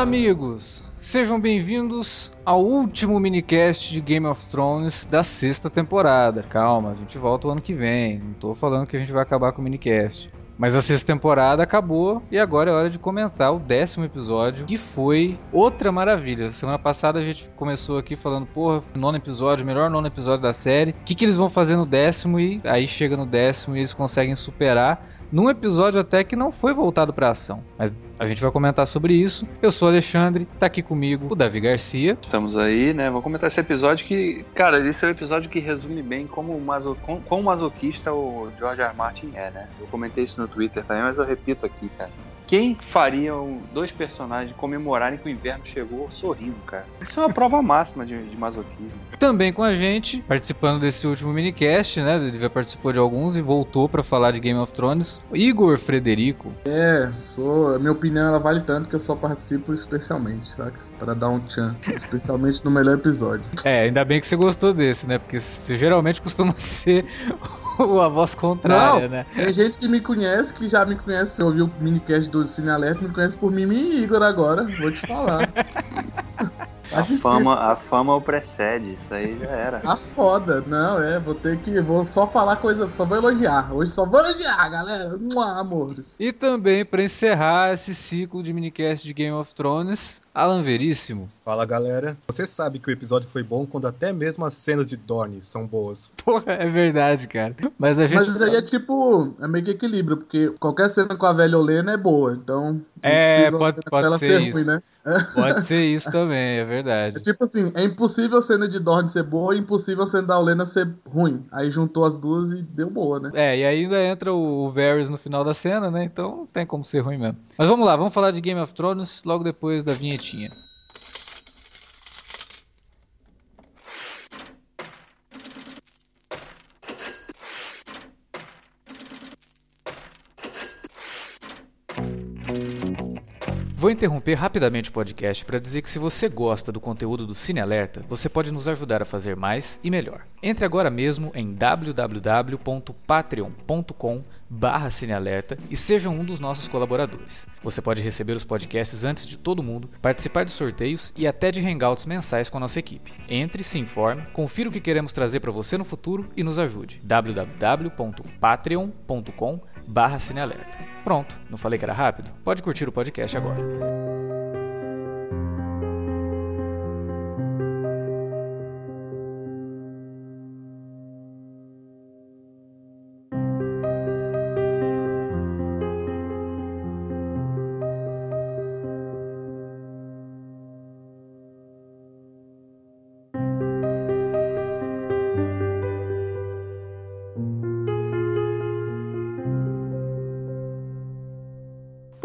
Olá, amigos! Sejam bem-vindos ao último minicast de Game of Thrones da sexta temporada. Calma, a gente volta o ano que vem. Não tô falando que a gente vai acabar com o minicast. Mas a sexta temporada acabou e agora é hora de comentar o décimo episódio, que foi outra maravilha. Semana passada a gente começou aqui falando, porra, nono episódio, melhor nono episódio da série. O que, que eles vão fazer no décimo? E aí chega no décimo e eles conseguem superar num episódio até que não foi voltado para ação. Mas a gente vai comentar sobre isso. Eu sou o Alexandre, tá aqui comigo o Davi Garcia. Estamos aí, né? Vou comentar esse episódio que, cara, esse é um episódio que resume bem como, maso... como masoquista o George. R. Martin é, né? Eu comentei isso no Twitter também, mas eu repito aqui, cara. Quem faria dois personagens comemorarem que o inverno chegou sorrindo, cara? Isso é uma prova máxima de, de masoquismo. Também com a gente, participando desse último minicast, né? Ele já participou de alguns e voltou para falar de Game of Thrones. Igor Frederico. É, sou, minha opinião ela vale tanto que eu só participo especialmente, saca? Para dar um tchan, especialmente no melhor episódio. É, ainda bem que você gostou desse, né? Porque geralmente costuma ser a voz contrária, Não, né? Tem gente que me conhece, que já me conhece, ouviu o minicast do Cine Alerta, me conhece por mim e Igor agora, vou te falar. A fama, a fama o precede, isso aí já era. Tá foda, não, é, vou ter que, vou só falar coisa, só vou elogiar, hoje só vou elogiar, galera, Mua, amores. E também, para encerrar esse ciclo de minicast de Game of Thrones, Alan Veríssimo. Fala, galera. Você sabe que o episódio foi bom quando até mesmo as cenas de Dorne são boas. Porra, é verdade, cara. Mas a gente... Mas aí é tipo, é meio que equilíbrio, porque qualquer cena com a velha Olena é boa, então... É, pode, pode ser, ser isso. Ruim, né? Pode ser isso também, é verdade. É tipo assim, é impossível a cena de Dorne ser boa e impossível a cena da Olena ser ruim. Aí juntou as duas e deu boa, né? É, e ainda entra o Varys no final da cena, né? Então não tem como ser ruim mesmo. Mas vamos lá, vamos falar de Game of Thrones logo depois da vinhetinha. Vou interromper rapidamente o podcast para dizer que se você gosta do conteúdo do Cine Alerta, você pode nos ajudar a fazer mais e melhor. Entre agora mesmo em www.patreon.com barra Cinealerta e seja um dos nossos colaboradores. Você pode receber os podcasts antes de todo mundo, participar de sorteios e até de hangouts mensais com a nossa equipe. Entre, se informe, confira o que queremos trazer para você no futuro e nos ajude. www.patreon.com barra Cinealerta. Pronto, não falei que era rápido? Pode curtir o podcast agora.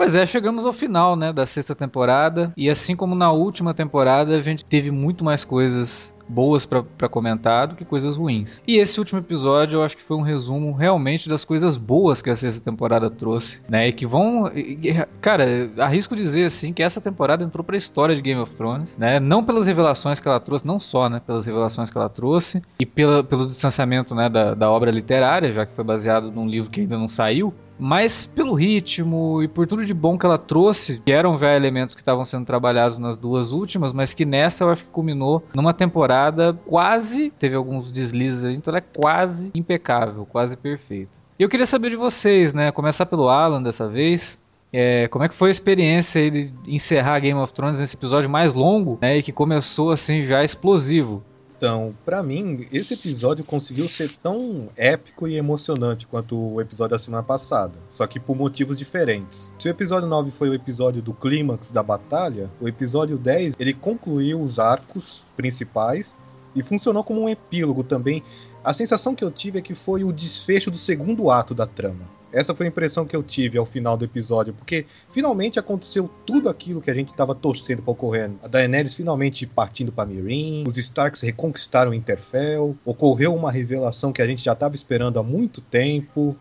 Pois é, chegamos ao final, né, da sexta temporada. E assim como na última temporada, a gente teve muito mais coisas boas para comentar do que coisas ruins. E esse último episódio eu acho que foi um resumo realmente das coisas boas que a sexta temporada trouxe, né? E que vão. Cara, arrisco dizer assim que essa temporada entrou pra história de Game of Thrones, né? Não pelas revelações que ela trouxe, não só, né? Pelas revelações que ela trouxe e pela, pelo distanciamento né, da, da obra literária, já que foi baseado num livro que ainda não saiu, mas pelo ritmo e por tudo de bom que ela trouxe, que eram já elementos que estavam sendo trabalhados nas duas últimas, mas que nessa eu acho que culminou numa temporada quase, teve alguns deslizes aí, então ela é quase impecável, quase perfeita. E eu queria saber de vocês, né? Começar pelo Alan dessa vez. É, como é que foi a experiência de encerrar Game of Thrones nesse episódio mais longo, né? E que começou assim já explosivo. Então, para mim, esse episódio conseguiu ser tão épico e emocionante quanto o episódio da semana passada, só que por motivos diferentes. Se o episódio 9 foi o episódio do clímax da batalha, o episódio 10 ele concluiu os arcos principais e funcionou como um epílogo também. A sensação que eu tive é que foi o desfecho do segundo ato da trama. Essa foi a impressão que eu tive ao final do episódio, porque finalmente aconteceu tudo aquilo que a gente estava torcendo para ocorrer. A Daenerys finalmente partindo para Meereen, os Starks reconquistaram Interfell, ocorreu uma revelação que a gente já estava esperando há muito tempo,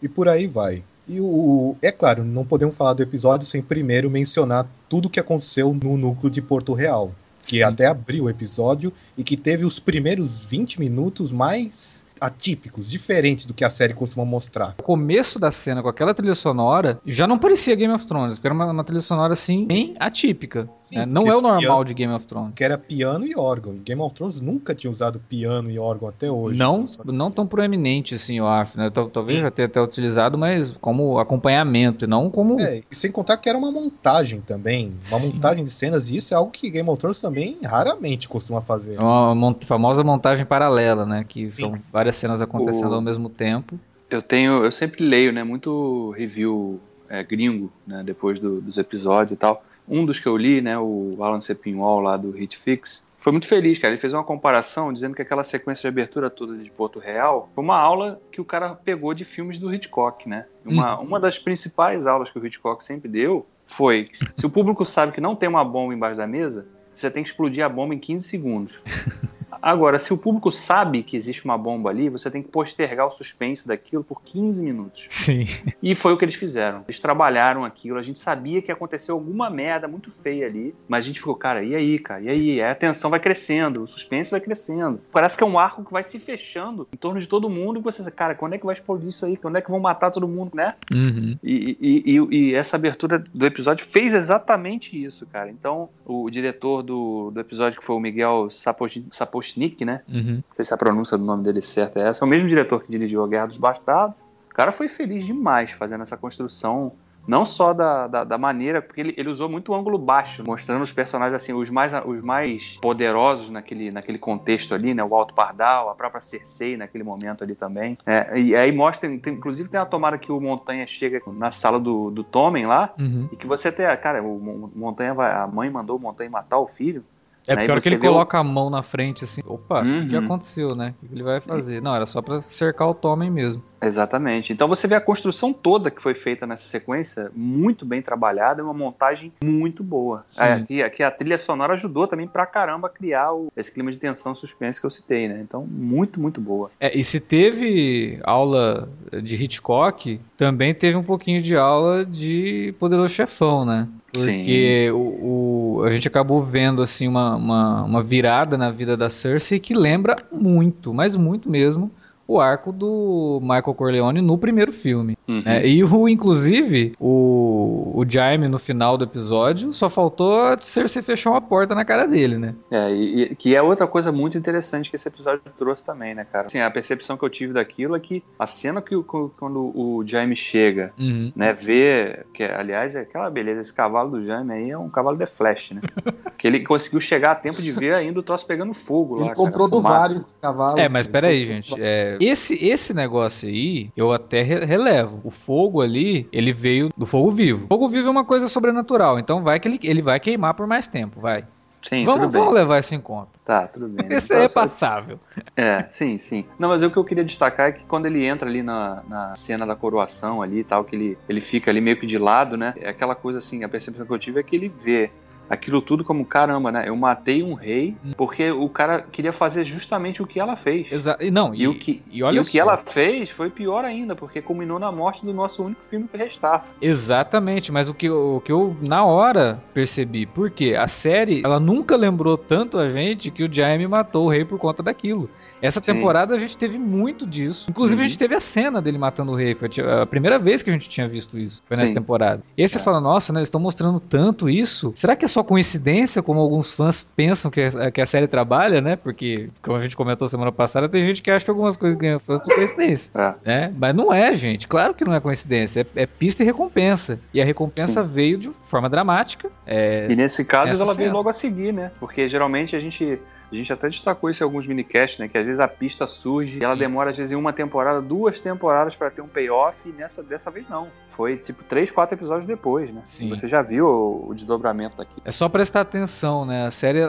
e por aí vai. E o, é claro, não podemos falar do episódio sem primeiro mencionar tudo o que aconteceu no núcleo de Porto Real que Sim. até abriu o episódio e que teve os primeiros 20 minutos mais atípicos, diferentes do que a série costuma mostrar. O começo da cena com aquela trilha sonora já não parecia Game of Thrones, porque era uma, uma trilha sonora assim, bem atípica. Sim, né? Não é o normal piano- de Game of Thrones. Que era piano e órgão. E Game of Thrones nunca tinha usado piano e órgão até hoje. Não, que- não tão proeminente assim, eu acho, né? Tal- Talvez Sim. já tenha até utilizado, mas como acompanhamento, e não como. É, e sem contar que era uma montagem também. Uma Sim. montagem de cenas, e isso é algo que Game of Thrones também raramente costuma fazer. Uma mon- famosa montagem paralela, né? Que são várias cenas acontecendo O- ao mesmo tempo. Eu tenho, eu sempre leio, né, muito review é, gringo, né, depois do- dos episódios e tal. Um dos que eu li, né, o Alan Sepinwall lá do Hit Fix, foi muito feliz, cara. Ele fez uma comparação dizendo que aquela sequência de abertura toda de Porto Real foi uma aula que o cara pegou de filmes do Hitchcock, né? Uma, uma das principais aulas que o Hitchcock sempre deu foi se o público sabe que não tem uma bomba embaixo da mesa, você tem que explodir a bomba em 15 segundos. Agora, se o público sabe que existe uma bomba ali, você tem que postergar o suspense daquilo por 15 minutos. Sim. E foi o que eles fizeram. Eles trabalharam aquilo, a gente sabia que ia acontecer alguma merda muito feia ali, mas a gente ficou, cara, e aí, cara? E aí? Aí A tensão vai crescendo, o suspense vai crescendo. Parece que é um arco que vai se fechando em torno de todo mundo e você, cara, quando é que vai explodir isso aí? Quando é que vão matar todo mundo, né? Uhum. E, e- e- e essa abertura do episódio fez exatamente isso, cara. Então, o diretor do, do episódio, que foi o Miguel Sapoch- Sapochnik, né? Uhum. Não sei se a pronúncia do nome dele certa é essa. É o mesmo diretor que dirigiu A Guerra dos Bastardos. O cara foi feliz demais fazendo essa construção. Não só da, da, da maneira, porque ele, ele usou muito o ângulo baixo, mostrando os personagens assim, os mais, os mais poderosos naquele, naquele contexto ali, né? O Alto Pardal, a própria Cersei naquele momento ali também. É, e aí mostra, tem- inclusive tem a tomada que o Montanha chega na sala do, do Tommen lá, Uhum. e que você tem, cara, o Mon- Montanha vai, a mãe mandou o Montanha matar o filho. É porque hora que ele coloca a mão na frente, assim, opa, o que que Uhum. aconteceu, né? O que ele vai fazer? Não, era só pra cercar o Tommen mesmo. Exatamente. Então você vê a construção toda que foi feita nessa sequência, muito bem trabalhada, é uma montagem muito boa. Sim. É, que, que a trilha sonora ajudou também pra caramba a criar o- esse clima de tensão e suspense que eu citei, né? Então, muito, muito boa. É, e se teve aula de Hitchcock, também teve um pouquinho de aula de Poderoso Chefão, né? Porque o, o- a gente acabou vendo assim uma, uma, uma virada na vida da Cersei que lembra muito, mas muito mesmo, o arco do Michael Corleone no primeiro filme. Uhum. né? E o, inclusive, o, o Jaime no final do episódio só faltou a Cersei fechar uma porta na cara dele, né? É, e, e- que é outra coisa muito interessante que esse episódio trouxe também, né, cara? Assim, a percepção que eu tive daquilo é que a cena que o- quando o Jaime chega Uhum. né, ver, que aliás é aquela beleza, esse cavalo do Jaime aí é um cavalo de flash, né? que ele conseguiu chegar a tempo de ver ainda o troço pegando fogo lá, Ele cara, comprou do fumaça. vários cavalos. É, mas Ele peraí, gente. é, esse, esse negócio aí, eu até re- relevo. O fogo ali, ele veio do fogo vivo. Fogo vivo é uma coisa sobrenatural, então vai que ele, ele vai queimar por mais tempo, vai. Sim, vamos, vamos levar isso em conta. Tá, tudo bem. né? Esse Então, é passável. É, sim, sim. Não, mas o que eu queria destacar é que quando ele entra ali na, na cena da coroação ali e tal, que ele, ele fica ali meio que de lado, né? É aquela coisa assim, a percepção que eu tive é que ele vê aquilo tudo como caramba, né? Eu matei um rei porque o cara queria fazer justamente o que ela fez. Exa e não, E, o que, e olha e o que ela fez foi pior ainda, porque culminou na morte do nosso único filme que restava. Exatamente, mas o que, eu- o que eu na hora percebi, porque a série, ela nunca lembrou tanto a gente que o Jaime matou o rei por conta daquilo. Essa Sim. temporada a gente teve muito disso. Inclusive Uhum. a gente teve a cena dele matando o rei, foi a primeira vez que a gente tinha visto isso, foi nessa Sim. temporada. E aí você É. fala, nossa, né, eles estão mostrando tanto isso. Será que é só coincidência, como alguns fãs pensam que a, que a série trabalha, né? Porque, como a gente comentou semana passada, tem gente que acha que algumas coisas ganham fãs são coincidência É. né? Mas não é, gente. Claro que não é coincidência. É, é pista e recompensa. E a recompensa veio de forma dramática. É, E nesse caso ela veio cena. logo a seguir, né? Porque geralmente a gente. A gente até destacou isso em alguns minicasts, né? Que às vezes a pista surge e ela demora, às vezes, em uma temporada, duas temporadas pra ter um payoff, e nessa, dessa vez não. Foi tipo três, quatro episódios depois, né? Sim. Você já viu o, o desdobramento daqui. é só prestar atenção, né? A série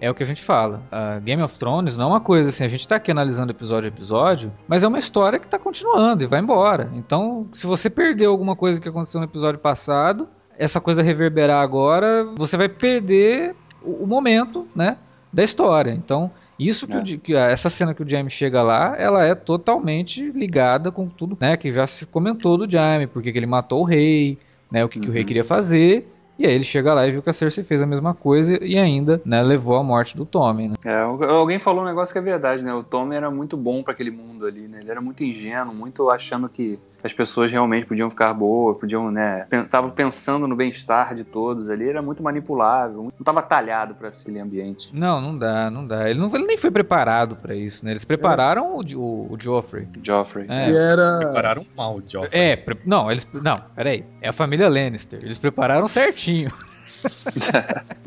é o que a gente fala. A Game of Thrones não é uma coisa assim, a gente tá aqui analisando episódio a episódio, mas é uma história que tá continuando e vai embora. Então, se você perdeu alguma coisa que aconteceu no episódio passado, essa coisa reverberar agora, você vai perder o, o momento, né? Da história. Então, isso que, É. o que essa cena que o Jaime chega lá, ela é totalmente ligada com tudo, né? Que já se comentou do Jaime, porque que ele matou o rei, né? O que, que o rei Uhum. queria fazer. E aí ele chega lá e viu que a Cersei fez a mesma coisa e ainda, né, levou à morte do Tommen, né? É, al- alguém falou um negócio que é verdade, né? O Tommy era muito bom pra aquele mundo mundo ali, né? Ele era muito ingênuo, muito achando que as pessoas realmente podiam ficar boas, podiam, né? Tava pensando no bem-estar de todos ali, era muito manipulável, não tava talhado para aquele ambiente. Não, não dá, não dá. Ele, não, ele nem foi preparado para isso, né? Eles prepararam o, o, o Joffrey. Joffrey. É. E era. Prepararam mal o Joffrey. É, pre- não, eles. Não, peraí. É a família Lannister. Eles prepararam certinho.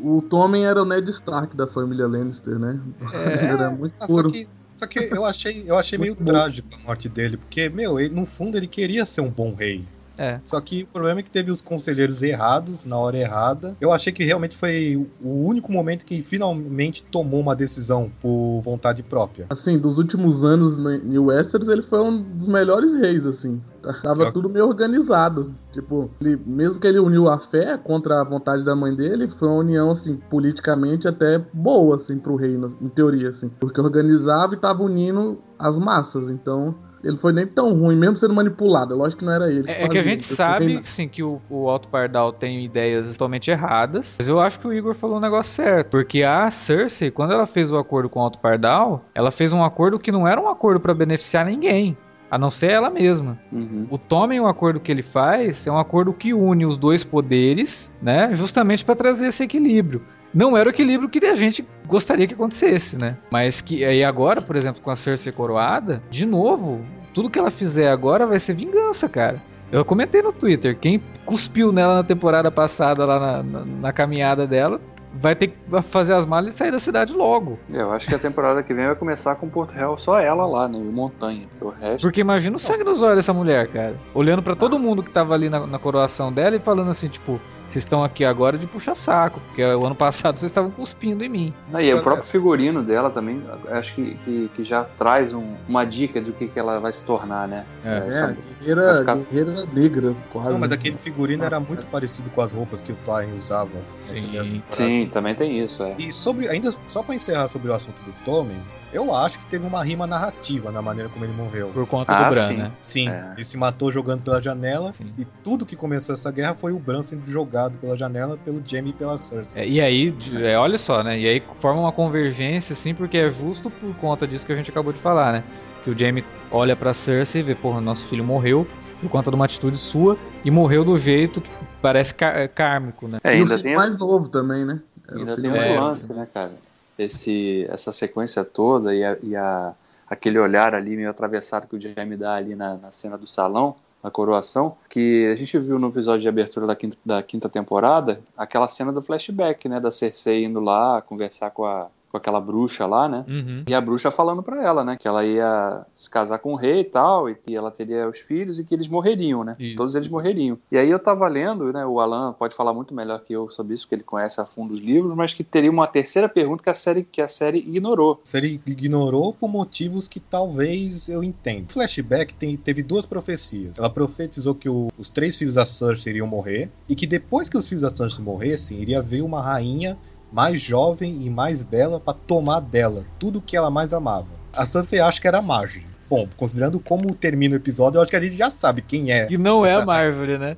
O Tommen era o Ned Stark da família Lannister, né? É. Era muito Ah, só puro. que, só que eu achei, eu achei meio trágico a morte dele, porque, meu, ele, no fundo ele queria ser um bom rei. É. Só que o problema é que teve os conselheiros errados na hora errada. Eu achei que realmente foi o único momento que finalmente tomou uma decisão por vontade própria. Assim, dos últimos anos em Westeros, ele foi um dos melhores reis, assim. Tava Pior que- tudo meio organizado. Tipo, ele- mesmo que ele uniu a fé contra a vontade da mãe dele, foi uma união, assim, politicamente até boa, assim, pro reino, em teoria, assim. Porque organizava e tava unindo as massas, então... Ele foi nem tão ruim, mesmo sendo manipulado. Lógico que não era ele. É, é que a gente sabe sim, que o, o Alto Pardal tem ideias totalmente erradas. Mas eu acho que o Igor falou um negócio certo. Porque a Cersei, quando ela fez o acordo com o Alto Pardal, ela fez um acordo que não era um acordo pra beneficiar ninguém. A não ser ela mesma. Uhum. O Tommen, o acordo que ele faz, é um acordo que une os dois poderes, né? Justamente pra trazer esse equilíbrio. Não era o equilíbrio que a gente gostaria que acontecesse, né? Mas que aí agora, por exemplo, com a Cersei coroada, de novo, tudo que ela fizer agora vai ser vingança, cara. Eu comentei no Twitter, quem cuspiu nela na temporada passada, lá na, na- na caminhada dela, vai ter que fazer as malas e sair da cidade logo. Eu acho que a temporada que vem vai começar com Porto Real só ela lá, né? E Montanha. O resto. Porque imagina o sangue nos olhos dessa mulher, cara. Olhando pra todo mundo que tava ali na, na coroação dela e falando assim, tipo, vocês estão aqui agora de puxa saco, porque o ano passado vocês estavam cuspindo em mim. Ah, e o próprio figurino dela também, acho que, que, que já traz um- uma dica do que, que ela vai se tornar, né? É. É, Essa- a guerreira, ficar- guerreira negra, quase. Não, mas aquele figurino era muito parecido com as roupas que o Tywin usava. né, Sim. Sim, também tem isso, é. E sobre, ainda só pra encerrar sobre o assunto do Tommen, eu acho que teve uma rima narrativa na maneira como ele morreu. Por conta Ah, do Bran, sim. né? Sim, É. ele se matou jogando pela janela Sim. e tudo que começou essa guerra foi o Bran sendo jogado pela janela pelo Jaime e pela Cersei. É, e aí, é, olha só, né? E aí forma uma convergência, assim, porque é justo por conta disso que a gente acabou de falar, né? Que o Jaime olha pra Cersei e vê, porra, nosso filho morreu por conta de uma atitude sua e morreu do jeito que parece é, kármico, né? É, E o ainda filho tem, mais novo também, né? Era o ainda tem outro É. lance, né, cara? Esse, essa sequência toda e, a, e a- aquele olhar ali meio atravessado que o Jaime dá ali na, na cena do salão, na coroação, que a gente viu no episódio de abertura da quinta, da quinta temporada, aquela cena do flashback, né? Da Cersei indo lá conversar com, a, com aquela bruxa lá, né? Uhum. E a bruxa falando pra ela, né? Que ela ia se casar com o rei e tal, e que ela teria os filhos e que eles morreriam, né? Isso. Todos eles morreriam. E aí eu tava lendo, né? O Alan pode falar muito melhor que eu sobre isso, porque ele conhece a fundo os livros, mas que teria uma terceira pergunta que a série, que a série ignorou. Ele ignorou por motivos que talvez eu entenda. O flashback tem- teve duas profecias. Ela profetizou que o- os três filhos da Cersei iriam morrer e que depois que os filhos da Cersei morressem, iria vir uma rainha mais jovem e mais bela para tomar dela tudo que ela mais amava. A Cersei acha que era a Marjorie. Bom, considerando como termina o episódio, eu acho que a gente já sabe quem é. Que não é a Essa- Marvel, né?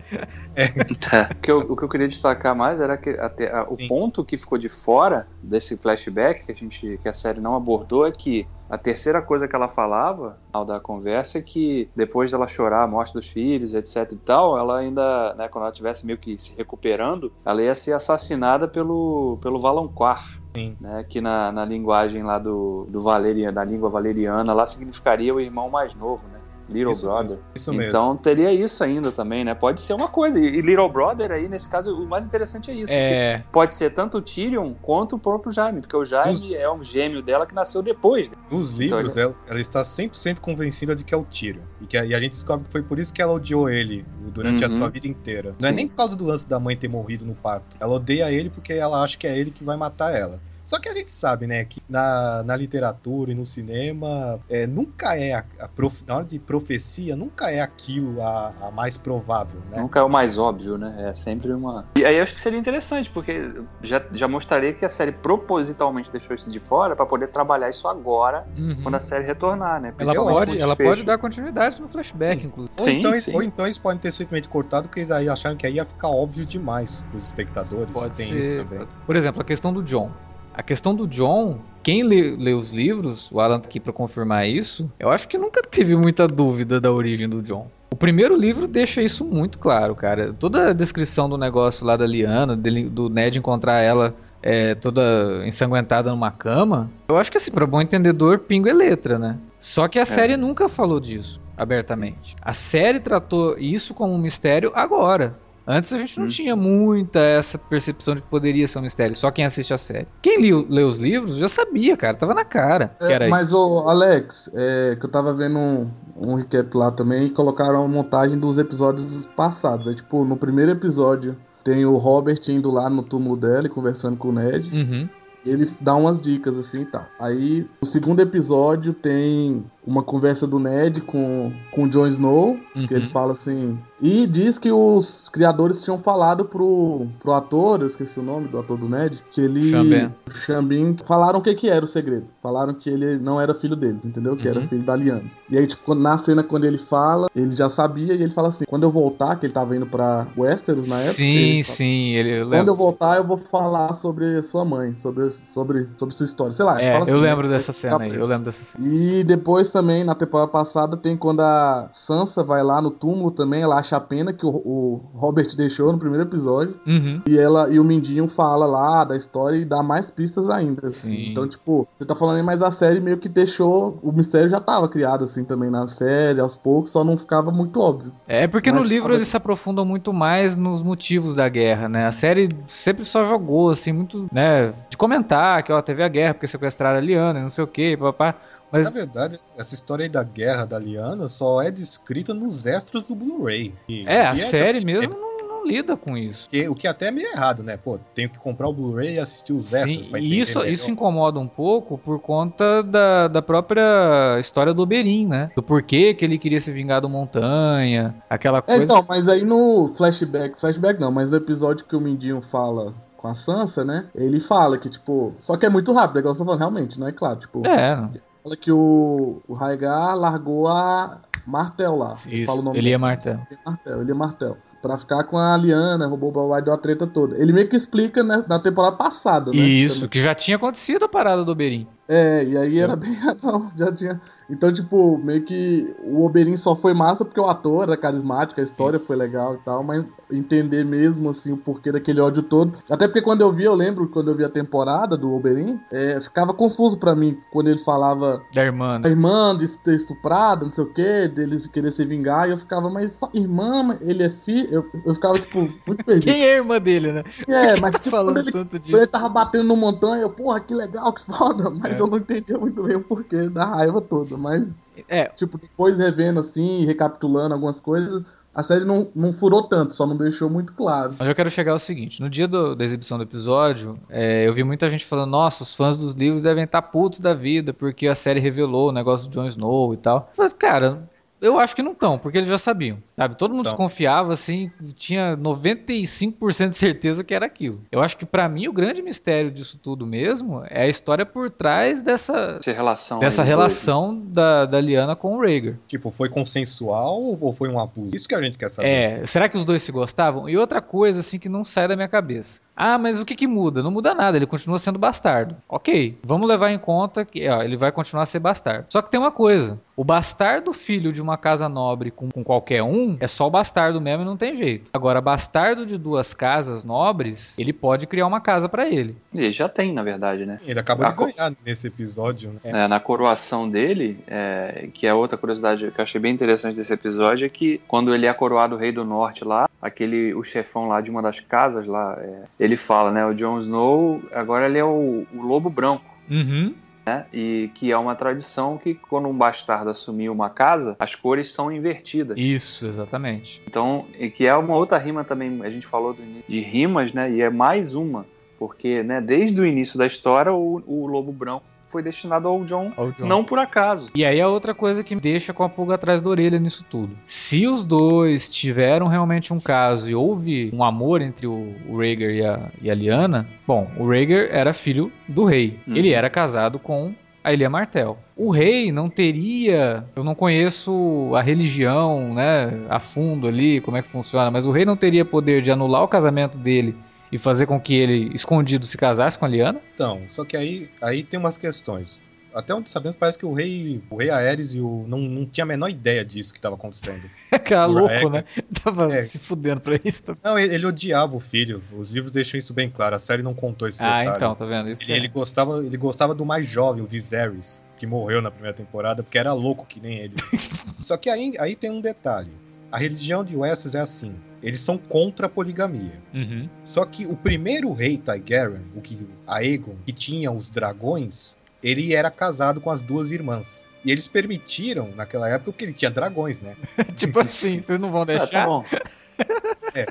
o, que eu, o que eu queria destacar mais era que até, a- o ponto que ficou de fora desse flashback que a gente que a série não abordou é que a terceira coisa que ela falava ao da conversa é que depois dela chorar a morte dos filhos, etc e tal, ela ainda, né, quando ela estivesse meio que se recuperando, ela ia ser assassinada pelo pelo Valonqar. Sim. Né, que na, na linguagem lá do, do Valerian, da língua valeriana, lá significaria o irmão mais novo, né? Little Isso Brother. Isso mesmo. Então teria isso ainda também, né? Pode ser uma coisa. E Little Brother aí, nesse caso, o mais interessante é isso. É. Pode ser tanto o Tyrion quanto o próprio Jaime, porque o Jaime Os- é um gêmeo dela que nasceu depois. né? Nos Então, livros, ela, ela está 100% convencida de que é o Tyrion. E, que, a- e a gente descobre que foi por isso que ela odiou ele durante a Uhum. sua vida inteira. Não é Sim. nem por causa do lance da mãe ter morrido no parto. Ela odeia ele porque ela acha que é ele que vai matar ela. Só que a gente sabe, né, que na, na literatura e no cinema, é, nunca é, a, a prof- na hora de profecia, nunca é aquilo a, a mais provável, né? Nunca é o mais óbvio, né? É sempre uma. E aí eu acho que seria interessante, porque já, já mostraria que a série propositalmente deixou isso de fora pra poder trabalhar isso agora, Uhum. quando a série retornar, né? Ela Porque pode, ela pode dar continuidade no flashback, Sim. inclusive. Ou, Sim, então, sim. ou então eles podem ter simplesmente cortado porque eles aí acharam que aí ia ficar óbvio demais pros espectadores. Pode Tem ser. isso também. pode ser. Por exemplo, a questão do John. A questão do John, quem lê, lê os livros, o Alan tá aqui pra confirmar isso, eu acho que nunca teve muita dúvida da origem do John. O primeiro livro deixa isso muito claro, cara. Toda a descrição do negócio lá da Liana, dele, do Ned encontrar ela é, toda ensanguentada numa cama, eu acho que assim, para bom entendedor, pingo é letra, né? Só que a é. série nunca falou disso abertamente. A série tratou isso como um mistério agora. Antes a gente não hum. tinha muita essa percepção de que poderia ser um mistério, só quem assiste a série. Quem li, lê os livros já sabia, cara, tava na cara que era mas, isso. Mas, Alex, é, que eu tava vendo um, um recap lá também e colocaram a montagem dos episódios passados. É tipo, no primeiro episódio tem o Robert indo lá no túmulo dela e conversando com o Ned. Uhum. Ele dá umas dicas assim e tá. Aí, o segundo episódio tem uma conversa do Ned com, com o Jon Snow, uhum. que ele fala assim. E diz que os criadores tinham falado pro, pro ator, eu esqueci o nome do ator do Ned, que ele. Xambin. Xambin falaram o que, que era o segredo. Falaram que ele não era filho deles, entendeu? Que uhum. era filho da Liana. E aí, tipo, na cena, quando ele fala, ele já sabia e ele fala assim: quando eu voltar, que ele tava indo pra Westeros na época. Sim, ele sim, ele Quando eu voltar, eu vou falar sobre sua mãe, sobre, sobre, sobre sua história. Sei lá. É, assim, eu lembro dessa cena aí, eu lembro dessa cena. E depois também, na temporada passada, tem quando a Sansa vai lá no túmulo também, ela acha a pena que o, o Robert deixou no primeiro episódio. Uhum. E ela e o Mindinho fala lá da história e dá mais pistas ainda. Assim. Então, tipo, você tá falando aí, mas a série meio que deixou. O mistério já tava criado, assim, também na série, aos poucos, só não ficava muito óbvio. É porque mas, no livro eles se aprofundam muito mais nos motivos da guerra, né? A série sempre só jogou, assim, muito, né? De comentar que, ó, teve a guerra porque sequestraram a Liana e não sei o que, papá. Mas... Na verdade, essa história aí da guerra da Liana só é descrita nos extras do Blu-ray. É, a é série mesmo é... não, não, lida com isso. Que, o que até é meio errado, né? Pô, tenho que comprar o Blu-ray e assistir os Sim, extras pra entender isso, isso incomoda um pouco por conta da, da própria história do Oberyn, né? Do porquê que ele queria se vingar do Montanha, aquela coisa... É, então, mas aí no flashback, flashback não, mas no episódio que o Mindinho fala com a Sansa, né? Ele fala que, tipo. Só que é muito rápido, é igual você tá falando, realmente, não é claro. Tipo, é. Fala que o, o Raigar largou a Martel lá. Isso, fala o nome ele é Martel. Martel. Ele é Martel. Pra ficar com a Liana, roubou o Babá deu a treta toda. Ele meio que explica né, na temporada passada, né? Isso, que já tinha acontecido a parada do Oberyn. É, e aí era bem. Não, já tinha. Então, tipo, meio que o Oberyn só foi massa porque o ator era carismático, a história foi legal e tal, mas entender mesmo, assim, o porquê daquele ódio todo. Até porque quando eu vi, eu lembro, quando eu vi a temporada do Oberyn, é, ficava confuso para mim quando ele falava da irmã, né? da irmã de ter estuprado, não sei o quê, dele querer se vingar, e eu ficava, mas irmã, ele é filho? Eu, eu ficava, tipo, muito perdido. Quem é a irmã dele, né? É, mas tá tipo, falando ele, tanto disso? ele tava batendo no montanha, eu, porra, que legal, que foda, mas é. eu não entendia muito bem o porquê da raiva toda, mas é. Tipo, depois revendo assim, recapitulando algumas coisas, a série não, não furou tanto, só não deixou muito claro. Mas eu quero chegar ao seguinte: no dia do, da exibição do episódio, é, eu vi muita gente falando, nossa, os fãs dos livros devem estar putos da vida, porque a série revelou o negócio do Jon Snow e tal. Mas, cara, eu acho que não estão, porque eles já sabiam, sabe? Todo mundo então. desconfiava, assim, tinha 95% de certeza que era aquilo. Eu acho que para mim o grande mistério disso tudo mesmo é a história por trás dessa Essa relação, dessa relação da, da Liana com o Rhaegar. Tipo, foi consensual ou foi um abuso? Isso que a gente quer saber. É, será que os dois se gostavam? E outra coisa, assim, que não sai da minha cabeça. Ah, mas o que que muda? Não muda nada, ele continua sendo bastardo. Ok, vamos levar em conta que ó, ele vai continuar a ser bastardo. Só que tem uma coisa: o bastardo filho de uma casa nobre com, com qualquer um é só o bastardo mesmo e não tem jeito. Agora, bastardo de duas casas nobres, ele pode criar uma casa para ele. Ele já tem, na verdade, né? Ele acabou a de ganhar nesse episódio. Né? É, na coroação dele, é, que é outra curiosidade que eu achei bem interessante desse episódio, é que quando ele é coroado rei do norte lá, aquele o chefão lá de uma das casas lá, é, ele fala, né? O Jon Snow, agora ele é o, o lobo branco. Uhum. Né? E que é uma tradição que quando um bastardo assumir uma casa, as cores são invertidas. Isso, exatamente. Então, e que é uma outra rima também, a gente falou de rimas, né? E é mais uma, porque né, desde o início da história o, o lobo branco foi destinado ao John, ao John, não por acaso. E aí é outra coisa que me deixa com a pulga atrás da orelha nisso tudo. Se os dois tiveram realmente um caso e houve um amor entre o, Rhaegar e a, e a Lyanna, bom, o Rhaegar era filho do rei. Uhum. Ele era casado com a Elia Martel. O rei não teria, eu não conheço a religião, né, a fundo ali, como é que funciona, mas o rei não teria poder de anular o casamento dele e fazer com que ele, escondido, se casasse com a Liana? Então, só que aí, aí tem umas questões. Até onde sabemos, parece que o rei, o rei Aerys e o, não, não tinha a menor ideia disso que estava acontecendo. Cara, louco, né? Tava É. se fudendo pra isso. também. Não, ele, ele odiava o filho. Os livros deixam isso bem claro. A série não contou esse Ah, detalhe. então, tá vendo? Isso Ele, é. ele gostava, ele gostava do mais jovem, o Viserys, que morreu na primeira temporada porque era louco que nem ele. Só que aí, aí tem um detalhe. A religião de Westeros é assim. Eles são contra a poligamia. Uhum. Só que o primeiro rei Targaryen, o que Aegon, que tinha os dragões, ele era casado com as duas irmãs. E eles permitiram, naquela época, porque ele tinha dragões, né? tipo assim, vocês não vão Ah, deixar? tá bom.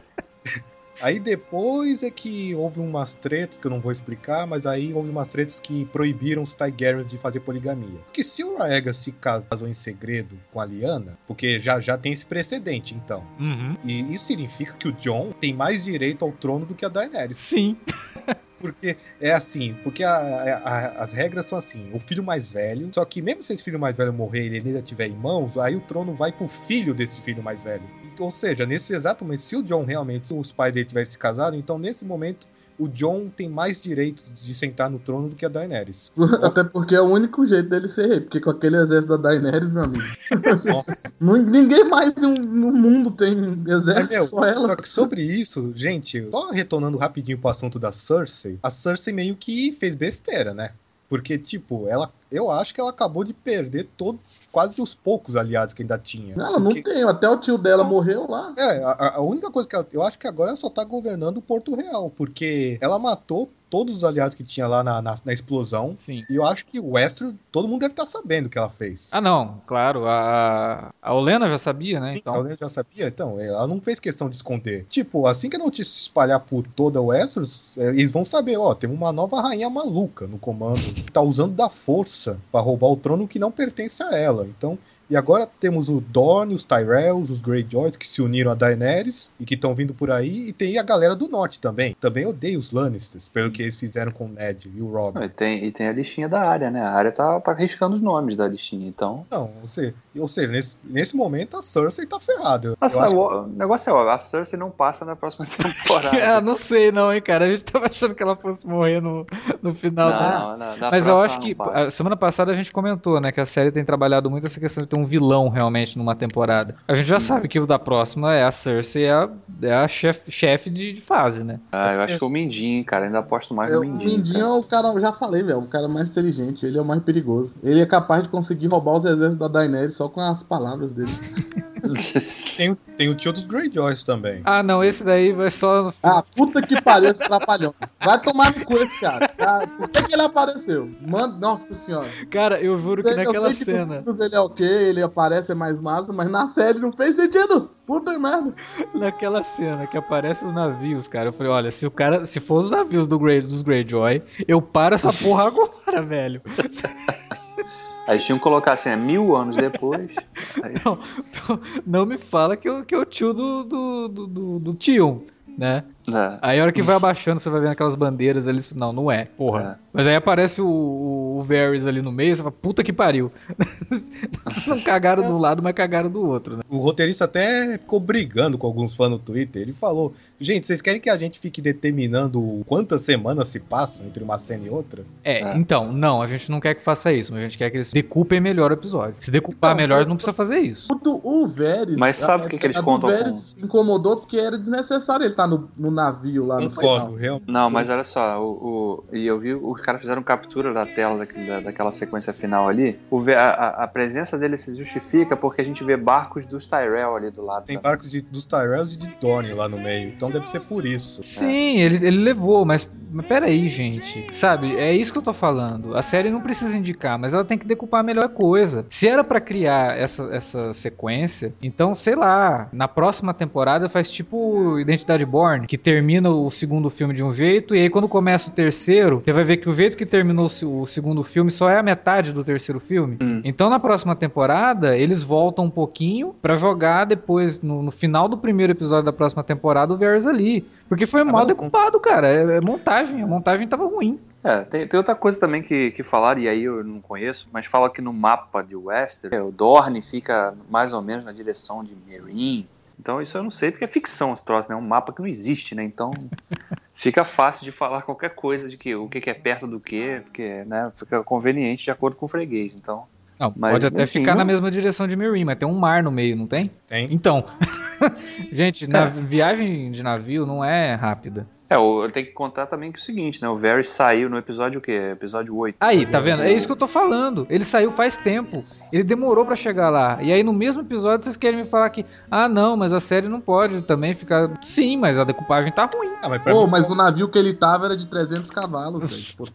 Aí depois é que houve umas tretas que eu não vou explicar, mas aí houve umas tretas que proibiram os Targaryens de fazer poligamia. Porque se o Raega se casou em segredo com a Lyanna, porque já, já tem esse precedente então, Uhum. e isso significa que o Jon tem mais direito ao trono do que a Daenerys. Sim. Porque é assim, porque a- a- as regras são assim, o filho mais velho, só que mesmo se esse filho mais velho morrer e ele ainda tiver irmãos, aí o trono vai pro filho desse filho mais velho. Ou seja, nesse exato momento, se o John realmente, os pais dele tivessem se casado, então nesse momento o John tem mais direitos de sentar no trono do que a Daenerys. Até porque é o único jeito dele ser rei. Porque com aquele exército da Daenerys, meu amigo. Nossa. ninguém mais no, mundo tem É, exército, meu, só ela. só que sobre isso, gente, só retornando rapidinho pro assunto da Cersei, a Cersei meio que fez besteira, né? Porque, tipo, ela, eu acho que ela acabou de perder todo, quase os poucos aliados que ainda tinha. Ela não Porque- tem, até o tio dela Não. morreu lá. É, a, a única coisa que ela, eu acho que agora ela só tá governando o Porto Real, porque ela matou todos os aliados que tinha lá na, na, na explosão. Sim. E eu acho que o Westeros, todo mundo deve estar sabendo o que ela fez. Ah, não, claro. A, a Olena já sabia, né? Então. Ela já sabia, então, ela não fez questão de esconder. Tipo, assim que a notícia se espalhar por toda o Westeros, é, eles vão saber, ó, tem uma nova rainha maluca no comando, que tá usando da força pra roubar o trono que não pertence a ela. Então, e agora temos o Dorne, os Tyrells, os Greyjoys que se uniram a Daenerys e que estão vindo por aí, e tem a galera do norte também. Também odeio os Lannisters, pelo que eles fizeram com o Ned e o Robb. Não, E tem, e tem a listinha da área, né? A área tá, tá riscando os nomes da listinha, então. Não, seja, ou seja nesse, nesse momento a Cersei tá ferrada. Eu Nossa, acho- o, o negócio é, ó, a Cersei não passa na próxima temporada. ah, não sei não, hein, cara. A gente tava achando que ela fosse morrer no, no final da. não, não, Mas eu acho não que passa. semana passada a gente comentou, né, que a série tem trabalhado muito essa questão de ter um vilão realmente numa temporada. A gente já sabe que o da próxima é a Cersei, é a, é a chefe chefe de, de fase, né? Ah, eu acho que é o Mindinho, cara. Ainda aposto mais Eu, no o Mindinho. Mindinho cara. é o cara, eu já falei, velho, o cara mais inteligente, ele é o mais perigoso. Ele é capaz de conseguir roubar os exércitos da Daenerys só com as palavras dele. Tem, tem o tio dos Greyjoys também. Ah, não, esse daí vai só Ah, puta que pariu esse trapalhão. Vai tomar no cu esse cara. Ah, por que, que ele apareceu? Mano, nossa senhora. Cara, eu juro que Eu sei naquela que cena, livros Ele é ok, ele aparece, é mais massa, mas na série não fez sentido. Puta merda. naquela cena que aparece os navios, cara, eu falei, olha, se o cara, se for os navios do Grey, dos Greyjoy, eu paro essa porra agora, velho. Aí tinham que colocar assim, é mil anos depois. Aí, Não, não, me fala que que é o tio do, do, do, do, do Tion, né? É. Aí a hora que vai abaixando, você vai vendo aquelas bandeiras ali. Não, não é, porra. Mas aí aparece o, o, o Varys ali no meio, você fala, puta que pariu. não cagaram do lado, mas cagaram do outro, né? O roteirista até ficou brigando com alguns fãs no Twitter. Ele falou: Gente, vocês querem que a gente fique determinando quantas semanas se passam entre uma cena e outra? É, É. então, não, a gente não quer que faça isso, mas a gente quer que eles decupem melhor o episódio. Se decupar Então, melhor, eu- não precisa fazer isso. O, o Varys. Mas sabe o que que eles contam Varys incomodou porque era desnecessário ele estar no, no navio lá no. Concordo, realmente. Não, mas olha só, o, o- e eu vi, os caras fizeram captura da tela da, daquela sequência final ali. O, a, a- presença dele se justifica porque a gente vê barcos dos Tyrell ali do lado. Tem também. barcos de- dos Tyrells e de Dorne lá no meio. Então deve ser por isso. Sim, ele, ele levou, mas, mas peraí, gente. Sabe, é isso que eu tô falando. A série não precisa indicar, mas ela tem que decupar a melhor coisa. Se era pra criar essa, essa sequência, então, sei lá, na próxima temporada faz tipo Identidade Born, que termina o segundo filme de um jeito, e aí quando começa o terceiro, você vai ver que o jeito que terminou o se- o segundo filme só é a metade do terceiro filme. Hum. Então na próxima temporada, eles voltam um pouquinho pra jogar depois, no, no final do primeiro episódio da próxima temporada, o Varys ali. Porque foi mal Agora- decupado, cara. É, é montagem. A montagem tava ruim. É, tem, tem outra coisa também que, que falaram, e aí eu não conheço, mas fala que no mapa de Westeros, é, o Dorne fica mais ou menos na direção de Meereen. Então isso eu não sei, porque é ficção esse troço, né? É um mapa que não existe, né? Então fica fácil de falar qualquer coisa de que o que é perto do que, porque né, fica conveniente de acordo com o freguês. Então, Não, Mas, pode até assim, ficar não- na mesma direção de Mirim, mas tem um mar no meio, não tem? Tem. Então, gente, na É. viagem de navio não é rápida. É, o- tem que contar também que é o seguinte, né? O Varys saiu no episódio o quê? Episódio 8. Aí, tá vendo? É isso que eu tô falando. Ele saiu faz tempo. Ele demorou pra chegar lá. E aí no mesmo episódio vocês querem me falar que, ah, não, mas a série não pode também ficar. Sim, mas a decupagem tá ruim. Ah, mas Pô, mim, mas o navio que ele tava era de 300 cavalos, velho.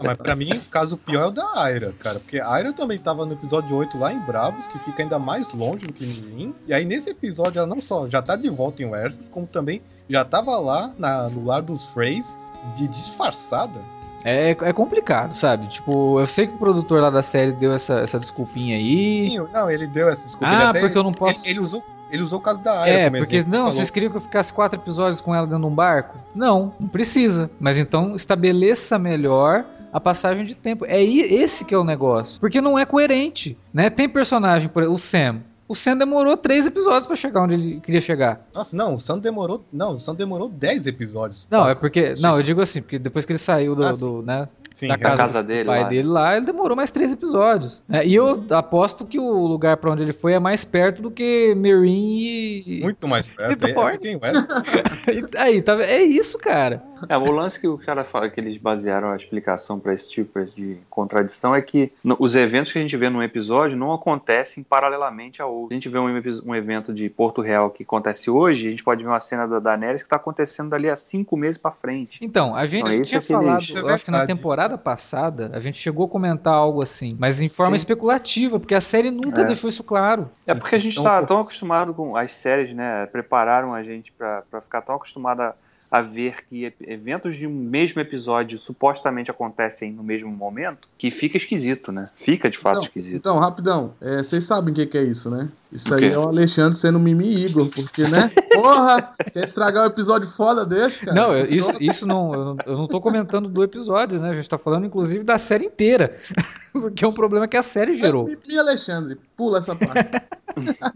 ah, mas pra mim, o caso pior é o da Aira, cara. Porque a Aira também tava no episódio 8 lá em Bravos, que fica ainda mais longe do que Mirim. E aí nesse episódio ela não só já tá de volta em Westeros, como também já tava lá na- no lar dos Freys de disfarçada. É, é complicado, sabe? Tipo, eu sei que o produtor lá da série deu essa, essa desculpinha aí. Sim, não, ele deu essa desculpa. Ah, ele porque eu não posso- Ele, ele usou, ele usou o caso da Aira É, porque exemplo. não, Falou, vocês queriam que eu ficasse quatro episódios com ela dentro de um barco? Não, não precisa. Mas então estabeleça melhor a passagem de tempo. É esse que é o negócio. Porque não é coerente, né? Tem personagem, por o Sam. O Sam demorou três episódios pra chegar onde ele queria chegar. Nossa, não, o Sam demorou. Não, o Sam demorou 10 episódios. Não, é porque. sim. Não, eu digo assim, porque depois que ele saiu do, Ah, do, né, Sim, da casa, casa dele pai lá. dele lá, ele demorou mais três episódios. né? E eu aposto que o lugar pra onde ele foi é mais perto do que Meereen e. Muito mais perto. E É, fica em Westeros. Aí, tá, é isso, cara. É, o lance que o cara fala, que eles basearam a explicação para esse tipo de contradição é que no- os eventos que a gente vê num episódio não acontecem paralelamente a outros. A gente vê um, um evento de Porto Real que acontece hoje, a gente pode ver uma cena da Daenerys que está acontecendo dali a cinco meses para frente. Então, a gente isso tinha é falado, é eu acho que na verdade. Temporada passada, a gente chegou a comentar algo assim, mas em forma Sim. especulativa, porque a série nunca É. deixou isso claro. É porque a gente Então, está pô, tão acostumado com as séries, né? Prepararam a gente para ficar tão acostumado a, a ver que eventos de um mesmo episódio supostamente acontecem no mesmo momento, que fica esquisito, né? Fica de fato Então, esquisito. Então, rapidão, é, vocês sabem o que, que é isso, né? Isso O aí é o Alexandre sendo Mimi Igor, porque, né? Porra! Quer estragar um episódio foda desse, cara? Não, eu- isso, isso não, eu não, eu não tô comentando do episódio, né? A gente tá falando inclusive da série inteira, porque é um problema que a série gerou. Mimi Alexandre, pula essa parte.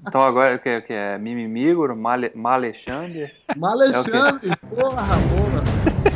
Então agora o que, o que é? Mimimigor, Male, Malexander? Malexandre, porra, porra.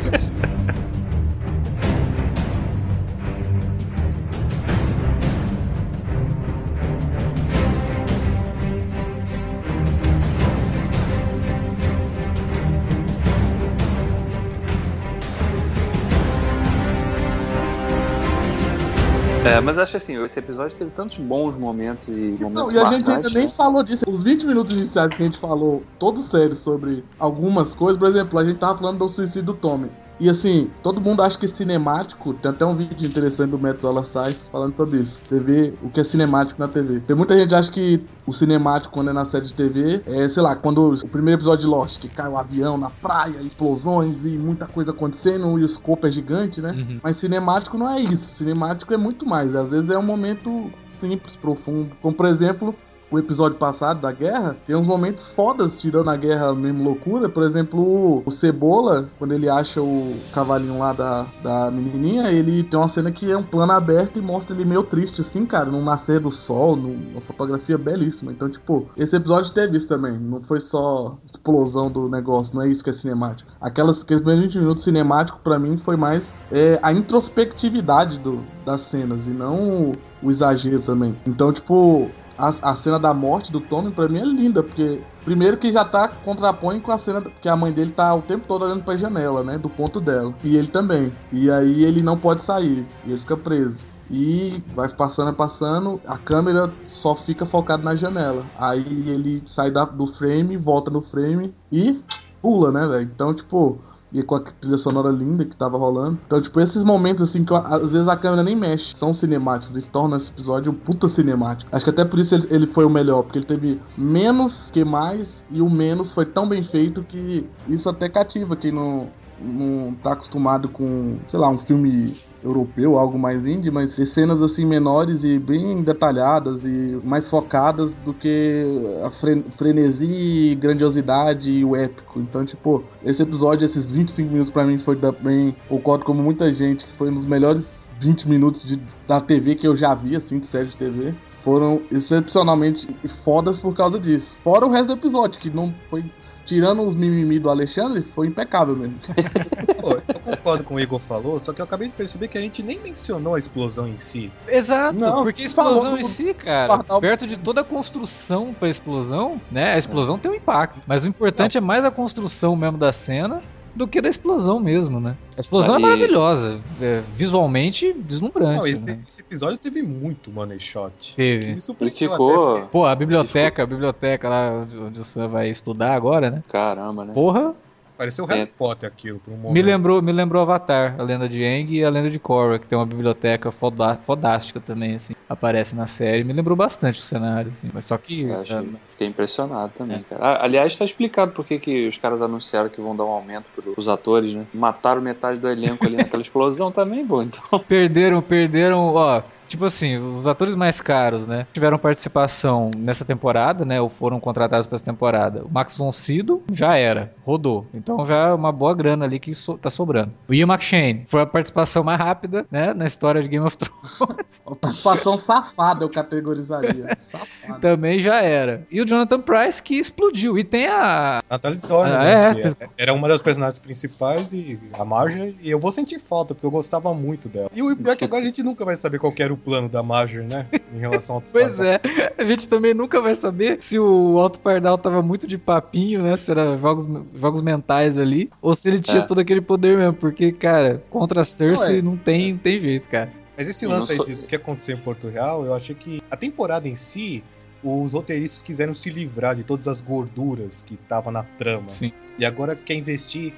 É, mas acho assim, esse episódio teve tantos bons momentos e Não, momentos e a gente ainda marcantes. nem né? falou disso. Os 20 minutos iniciais que a gente falou, todo sério, sobre algumas coisas. Por exemplo, a gente tava falando do suicídio do Tommy. E assim, todo mundo acha que cinemático. Tem até um vídeo interessante do Matt Sai falando sobre isso. Vê o que é cinemático na TV. Tem muita gente que acha que o cinemático, quando é na série de TV, é, sei lá, quando o primeiro episódio de Lost, que cai o avião na praia, explosões e muita coisa acontecendo, e o escopo é gigante, né? Uhum. Mas cinemático não é isso. Cinemático é muito mais. Às vezes é um momento simples, profundo. Como, por exemplo, o episódio passado da guerra, tem uns momentos fodas, tirando a guerra mesmo loucura. Por exemplo, o Cebola, quando ele acha o cavalinho lá da, da menininha, ele tem uma cena que é um plano aberto e mostra ele meio triste, assim, cara, no nascer do sol, num- uma fotografia belíssima. Então, tipo, esse episódio teve isso também. Não foi só explosão do negócio, não é isso que é cinemático. Aquelas, aqueles primeiros 20 minutos cinemático, pra mim, foi mais é, a introspectividade do, das cenas e não o exagero também. Então, tipo, a, a cena da morte do Tommy pra mim é linda, porque primeiro que já tá contrapõe com a cena que a mãe dele tá o tempo todo olhando pra janela, né, do ponto dela. E ele também. E aí ele não pode sair, e ele fica preso. E vai passando, passando, a câmera só fica focada na janela. Aí ele sai da- do frame, volta no frame e pula, né, velho? Então, tipo, e com a trilha sonora linda que tava rolando. Então, tipo, esses momentos assim que às vezes a câmera nem mexe, são cinemáticos e tornam esse episódio um puta cinemático. Acho que até por isso ele, ele foi o melhor, porque ele teve menos que mais e o menos foi tão bem feito que isso até cativa quem não não tá acostumado com, sei lá, um filme europeu, algo mais indie, mas cenas assim menores e bem detalhadas e mais focadas do que a fre frenesi, grandiosidade e o épico. Então, tipo, esse episódio, esses 25 minutos pra mim foi também, concordo como muita gente, que foi um dos melhores 20 minutos de, da TV que eu já vi, assim, de série de TV. Foram excepcionalmente fodas por causa disso. Fora o resto do episódio, que não foi tirando os mimimi do Alexandre, foi impecável mesmo. Pô, eu concordo com o Igor falou, só que eu acabei de perceber que a gente nem mencionou a explosão em si. Exato, Não, porque a falou explosão em si, cara, perto de toda a construção pra explosão, né? A explosão tem um impacto. Mas o importante é mais a construção mesmo da cena do que da explosão mesmo, né? A explosão é maravilhosa, é visualmente deslumbrante. Não, esse, né? esse episódio teve muito money shot. Teve. Que ficou. até, Pô, a biblioteca, a biblioteca lá onde, o Sam vai estudar agora, né? Caramba, né? Porra, Pareceu É. Harry Potter aquilo por um momento. me lembrou, me lembrou Avatar, a lenda de Aang e a lenda de Korra, que tem uma biblioteca foda- fodástica também, assim, aparece na série. Me lembrou bastante o cenário, assim, mas só que Eu achei- é, fiquei impressionado também, cara. Ah, aliás, tá explicado por que que os caras anunciaram que vão dar um aumento pros atores, né? Mataram metade do elenco ali naquela explosão também, bom. Então, perderam, perderam, ó, tipo assim, os atores mais caros, né, tiveram participação nessa temporada, né, ou foram contratados para essa temporada. O Max von Sydow já era, rodou. Então já é uma boa grana ali que so, tá sobrando. O Ian McShane foi a participação mais rápida, né, na história de Game of Thrones. Uma participação safada eu categorizaria. Safada. Também já era. E o Jonathan Price que explodiu. E tem a Natalie Dormer, Ah, né, é, que era uma das personagens principais e a Marjorie, e eu vou sentir falta, porque eu gostava muito dela. E o pior é que agora a gente nunca vai saber qual que era o plano da Marjorie, né? Em relação ao Pois é, a gente também nunca vai saber se o Alto Pardal tava muito de papinho, né? Se era jogos, jogos mentais ali, ou se ele tinha É. todo aquele poder mesmo. Porque, cara, contra a Cersei Ué. não tem, não tem jeito, cara. Mas esse lance aí do que aconteceu em Porto Real, eu achei que a temporada em si, os roteiristas quiseram se livrar de todas as gorduras que estavam na trama. Sim. E agora quer investir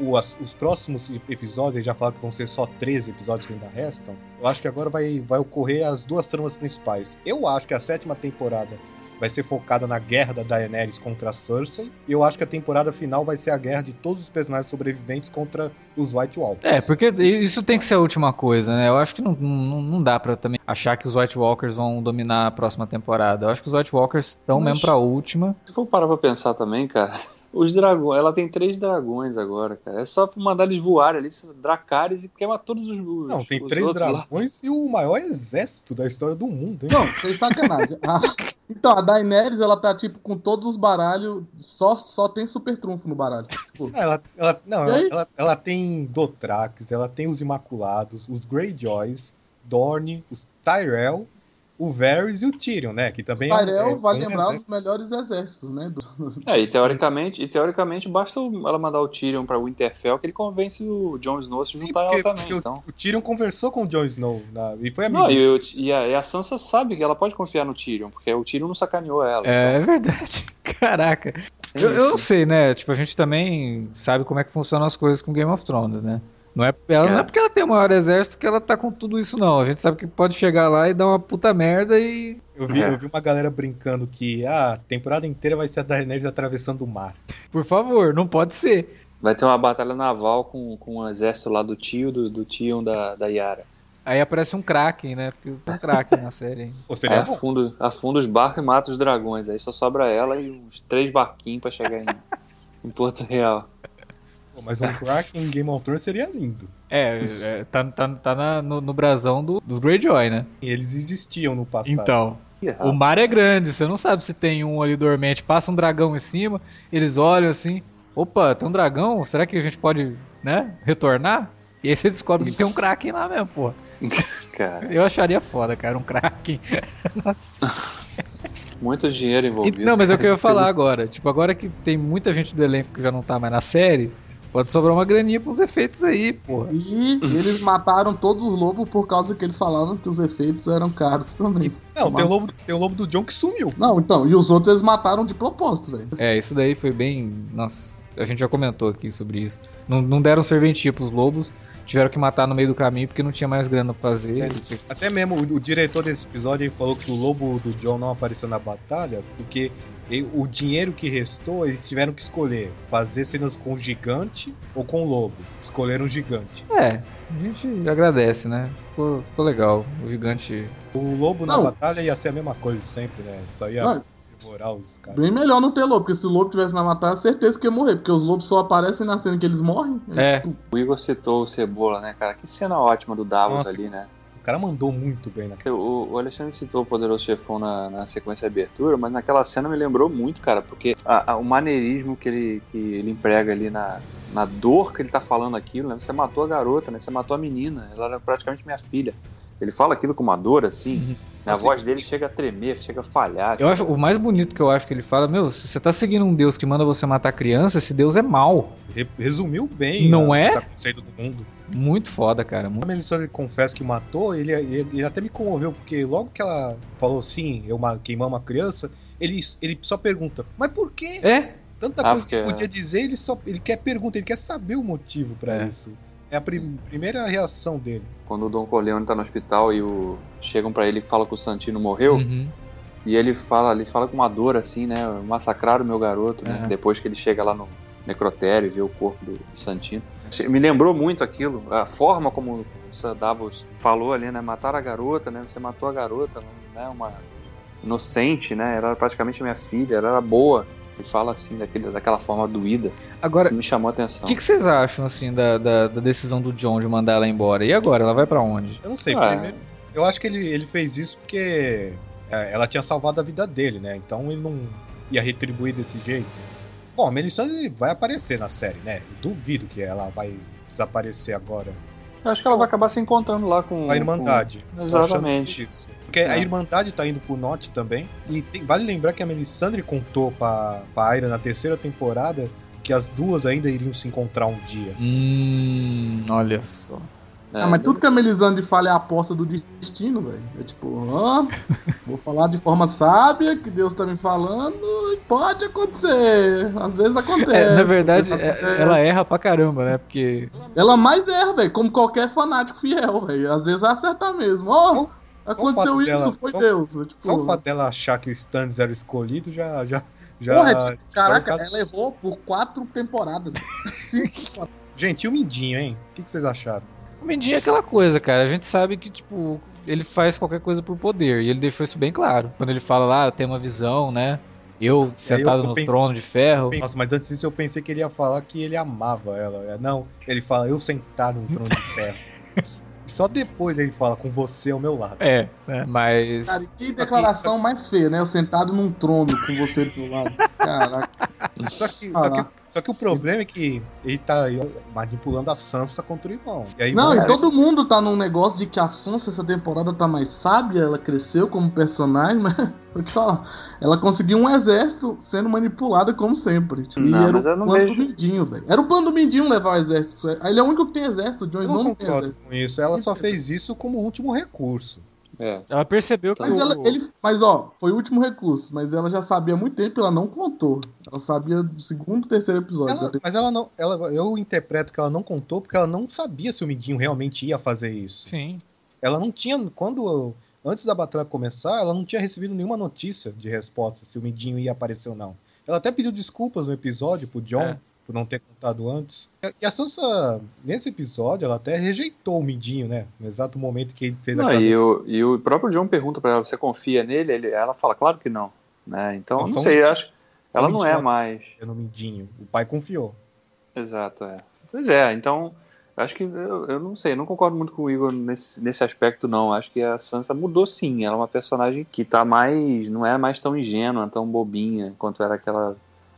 o- as- os próximos episódios, já falaram que vão ser só 13 episódios que ainda restam. Eu acho que agora vai, vai ocorrer as duas tramas principais. Eu acho que a sétima temporada vai ser focada na guerra da Daenerys contra a Cersei. E eu acho que a temporada final vai ser a guerra de todos os personagens sobreviventes contra os White Walkers. É, porque isso tem que ser a última coisa, né? Eu acho que não, não, não dá pra também achar que os White Walkers vão dominar a próxima temporada. Eu acho que os White Walkers estão mesmo pra última. se for parar pra pensar também, cara, os dragões, ela tem três dragões agora, cara. É só mandar eles voarem ali, Dracarys, e queima todos os. os Não, tem os três outros lá. dragões e o maior exército da história do mundo, hein? Não, sem sacanagem. Então, a Daenerys, ela tá tipo com todos os baralhos, só, só tem super trunfo no baralho. Tipo, Ah, Ela, ela, não, ela, ela, ela tem Dothrax, ela tem os Imaculados, os Greyjoys, Dorne, os Tyrell, o Varys e o Tyrion, né? Que também é, Tyrell é vai um lembrar exército. dos melhores exércitos, né? do- É, e teoricamente, e teoricamente basta o- ela mandar o Tyrion pra Winterfell que ele convence o Jon Snow a se Sim, juntar porque, ela também. porque o- Então. o, Tyrion conversou com o Jon Snow na- e foi amigo. Não, e, o- e a, e a Sansa sabe que ela pode confiar no Tyrion, porque o Tyrion não sacaneou ela. É, é verdade. Caraca. Eu, eu não sei, né? Tipo, a gente também sabe como é que funcionam as coisas com Game of Thrones, né? Não é, ela, não é É. porque ela tem o maior exército que ela tá com tudo isso, não. A gente sabe que pode chegar lá e dar uma puta merda e. Eu vi, É. eu vi uma galera brincando que ah, a temporada inteira vai ser a Daenerys atravessando o mar. Por favor, não pode ser. Vai ter uma batalha naval com, com o exército lá do tio, do, do Tyrion da, da Yara. Aí aparece um Kraken, né? Porque tem um Kraken na série. hein? Ou seria afunda, afunda os barcos e mata os dragões. Aí só sobra ela e uns três barquinhos pra chegar em, em Porto Real. Pô, Mas um Kraken em Game of Thrones seria lindo. É, é, tá, tá, tá na- no, no brasão do- dos Greyjoy, né? E eles existiam no passado. Então. O mar é grande, você não sabe se tem um ali dormente. Passa um dragão em cima, eles olham assim. Opa, tem um dragão? Será que a gente pode, né, retornar? E aí você descobre que tem um Kraken lá mesmo, pô. Cara, Eu acharia foda, cara, um Kraken. Nossa. muito dinheiro E- envolvido. Não, mas é o que eu ia falar agora. Tipo, agora que tem muita gente do elenco que já não tá mais na série, pode sobrar uma graninha pros efeitos aí, porra. E eles mataram todos os lobos por causa que eles falavam que os efeitos eram caros também. Não, tem o, lobo, tem o lobo do John que sumiu. Não, então, e os outros eles mataram de propósito, velho. É, isso daí foi bem. Nossa, a gente já comentou aqui sobre isso. Não, não deram serventia pros lobos, tiveram que matar no meio do caminho porque não tinha mais grana pra fazer. É. Até mesmo o, o diretor desse episódio falou que o lobo do John não apareceu na batalha porque o dinheiro que restou eles tiveram que escolher fazer cenas com o gigante ou com o lobo. Escolheram o gigante. É, a gente agradece, né? Ficou, ficou legal. O gigante. O lobo na Não. batalha ia ser a mesma coisa sempre, né? Só ia Não, devorar os caras. bem melhor não ter lobo, porque se o lobo tivesse na batalha, certeza que ia morrer, porque os lobos só aparecem na cena que eles morrem. É. O Igor citou o Cebola, né, cara? Que cena ótima do Davos Nossa. ali, né? Cara mandou muito bem naquela. O, o Alexandre citou o Poderoso Chefão na, na sequência de abertura, mas naquela cena me lembrou muito, cara, porque a- a- o maneirismo que ele, que ele emprega ali na, na dor que ele tá falando aquilo, né? Você matou a garota, né? Você matou a menina, ela era praticamente minha filha. Ele fala aquilo com uma dor, assim, Uhum. a Assim, voz dele chega a tremer, chega a falhar. Eu acho o mais bonito que eu acho que ele fala, meu, se você tá seguindo um Deus que manda você matar criança, esse Deus é mal. Re- Resumiu bem Não a- é? o que tá acontecendo do mundo. Muito foda, cara. Muito... A Melisandre confessa que matou, ele, ele, ele até me comoveu, porque logo que ela falou sim, eu ma- queimar uma criança, ele, ele só pergunta, mas por quê? É, Tanta Ah, coisa que porque- podia dizer, ele só ele quer pergunta, ele quer saber o motivo pra É. isso. É a prim- primeira reação dele. Quando o Don Corleone tá no hospital e o... chegam pra ele e falam que o Santino morreu, Uhum. E ele fala, ele fala com uma dor assim, né? Massacraram o meu garoto, né? É. Depois que ele chega lá no necrotério e vê o corpo do, do Santino. Me lembrou muito aquilo, a forma como o Sir Davos falou ali, né? Mataram a garota, né? Você matou a garota, né? Uma inocente, né? Ela era praticamente minha filha, ela era boa. Ele fala assim, daquele, daquela forma doída. Agora, Isso me chamou a o atenção. que, que vocês acham, assim, da, da, da decisão do John de mandar ela embora? E agora? Ela vai pra onde? Eu não sei, Ah. primeiro, eu acho que ele, ele fez isso porque é, ela tinha salvado a vida dele, né? Então ele não ia retribuir desse jeito. Bom, a Melisandre vai aparecer na série, né? Duvido que ela vai desaparecer agora. Eu acho que ela vai acabar se encontrando lá com a Irmandade. com- Exatamente. Isso. Porque a É. Irmandade tá indo pro norte também. E tem- vale lembrar que a Melisandre contou pra, pra Aira na terceira temporada que as duas ainda iriam se encontrar um dia. Hum, olha só. É, Ah, mas tudo que a Melisandre fala é a aposta do destino, velho. É tipo, ah, vou falar de forma sábia, que Deus tá me falando, e pode acontecer. Às vezes acontece. É, na verdade, é- acontece. ela erra pra caramba, né? Porque. Ela mais erra, velho, como qualquer fanático fiel, velho. Às vezes acerta mesmo. Ó, Só- aconteceu isso, dela- foi só- Deus. Tipo, Só o fato dela achar que o Stannis era o escolhido já. já, já porra, tipo, caraca, ela errou por quatro temporadas. Gente, e o Mindinho, hein? O que, que vocês acharam? Mindinho é aquela coisa, cara. A gente sabe que, tipo, ele faz qualquer coisa por poder. E ele deixou isso bem claro. Quando ele fala lá, eu tenho uma visão, né? Eu sentado eu no pensei- trono de ferro. Nossa, mas antes disso eu pensei que ele ia falar que ele amava ela. É, Não, ele fala, eu sentado no trono de ferro. Só depois ele fala, com você ao meu lado. É, né? Mas. Cara, e que declaração mais feia, né? Eu sentado num trono com você do lado. Caraca. Só que, Ah só, que, só que o problema é que ele tá manipulando a Sansa contra o irmão. E aí Não, e todo mundo tá num negócio de que a Sansa essa temporada tá mais sábia, ela cresceu como personagem, mas vou te falar, ela conseguiu um exército sendo manipulada como sempre. E Não, era mas o eu não plano vejo- do Mindinho, velho. Era o plano do Mindinho levar o exército. Ele é o único que tem exército, o Jon não não tem concordo exército. com isso. Ela só fez isso como último recurso. É. Ela percebeu que Mas, o... ela, ele, mas ó, foi o último recurso, mas ela já sabia há muito tempo e ela não contou. Ela sabia do segundo, terceiro episódio. Ela- mas ela não. Ela, eu interpreto que ela não contou porque ela não sabia se o Mindinho realmente ia fazer isso. Sim. Ela não tinha. Quando. Antes da batalha começar, ela não tinha recebido nenhuma notícia de resposta se o Mindinho ia aparecer ou não. Ela até pediu desculpas no episódio pro John É. por não ter contado antes. E a Sansa, nesse episódio, ela até rejeitou o Mindinho, né? No exato momento que ele fez Não, aquela. e, o, e o próprio John pergunta pra ela, você confia nele? Ele, ela fala, claro que não. Né? Então, Não, não um sei, mentira- acho ela não é mais. no Mindinho. O pai confiou. Exato, é. Pois é, então, eu acho que, eu, eu não sei, eu não concordo muito com o Igor nesse, nesse aspecto, não. Acho que a Sansa mudou sim, ela é uma personagem que tá mais, não é mais tão ingênua, tão bobinha, quanto era aquela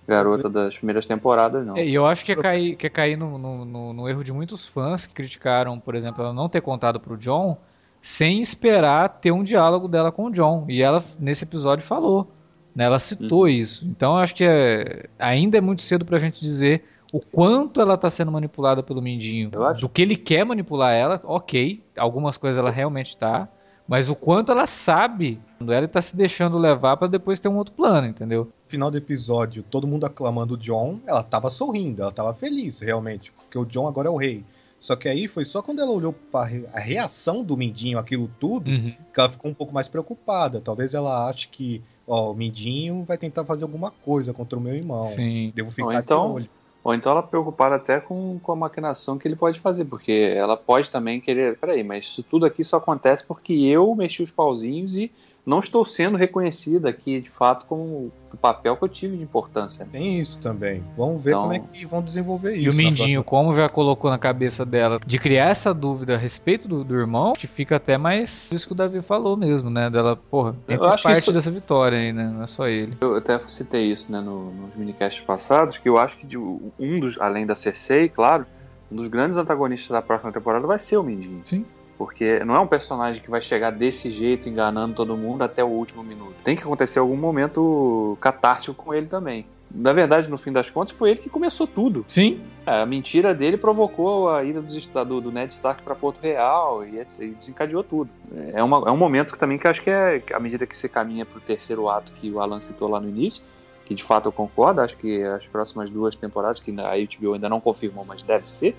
garota das primeiras temporadas, não. É, e eu acho que é cair, que é cair no, no, no- erro de muitos fãs que criticaram, por exemplo, ela não ter contado pro John sem esperar ter um diálogo dela com o John. E ela, nesse episódio, falou. Né? Ela citou Uhum. isso. Então eu acho que é, ainda é muito cedo pra gente dizer o quanto ela tá sendo manipulada pelo Mindinho. Eu acho- Do que ele quer manipular ela, ok. Algumas coisas ela realmente tá. Mas o quanto ela sabe quando ela tá se deixando levar pra depois ter um outro plano, entendeu? No final do episódio, todo mundo aclamando o John, ela tava sorrindo, ela tava feliz, realmente, porque o John agora é o rei. Só que aí foi só quando ela olhou para a reação do Mindinho, aquilo tudo, Uhum. que ela ficou um pouco mais preocupada. Talvez ela ache que, ó, o Mindinho vai tentar fazer alguma coisa contra o meu irmão. Sim. Devo ficar Ou então- de olho. Ou então ela preocupada até com, com a maquinação que ele pode fazer, porque ela pode também querer. Peraí, mas isso tudo aqui só acontece porque eu mexi os pauzinhos e não estou sendo reconhecida aqui de fato como o papel que eu tive de importância. Tem isso também. Vamos ver Então- como é que vão desenvolver isso. E o Mindinho, próxima- como já colocou na cabeça dela de criar essa dúvida a respeito do, do irmão, que fica até mais isso que o Davi falou mesmo, né? Dela, porra, eu Eu parte isso- dessa vitória aí, né? Não é só ele. Eu até citei isso né, no- nos minicasts passados, que eu acho que de- um dos, além da Cersei, claro, um dos grandes antagonistas da próxima temporada vai ser o Mindinho. Sim. Porque não é um personagem que vai chegar desse jeito, enganando todo mundo até o último minuto. Tem que acontecer algum momento catártico com ele também. Na verdade, no fim das contas, foi ele que começou tudo. Sim. A mentira dele provocou a ida do, do Ned Stark para Porto Real e, desencadeou tudo. É, uma- é um momento que também que acho que é à medida que você caminha para o terceiro ato que o Alan citou lá no início, que de fato eu concordo, acho que as próximas duas temporadas, que a HBO ainda não confirmou, mas deve ser,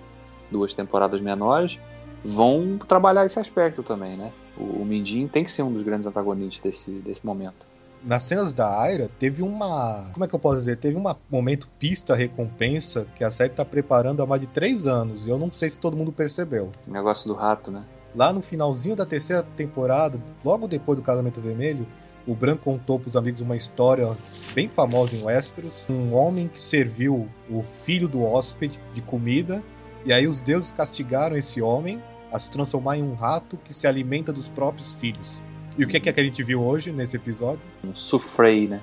duas temporadas menores, vão trabalhar esse aspecto também, né? O, o Mindinho tem que ser um dos grandes antagonistas desse, desse momento. Nas cenas da Aira, teve uma. Como é que eu posso dizer? Teve um momento pista-recompensa que a série tá preparando há mais de três anos. E eu não sei se todo mundo percebeu. O negócio do rato, né? Lá no finalzinho da terceira temporada, logo depois do Casamento Vermelho, o Bran contou pros amigos uma história bem famosa em Westeros. Um homem que serviu o filho do hóspede de comida, e aí os deuses castigaram esse homem a se transformar em um rato que se alimenta dos próprios filhos. E o que é que a gente viu hoje nesse episódio? Um sufrei, né?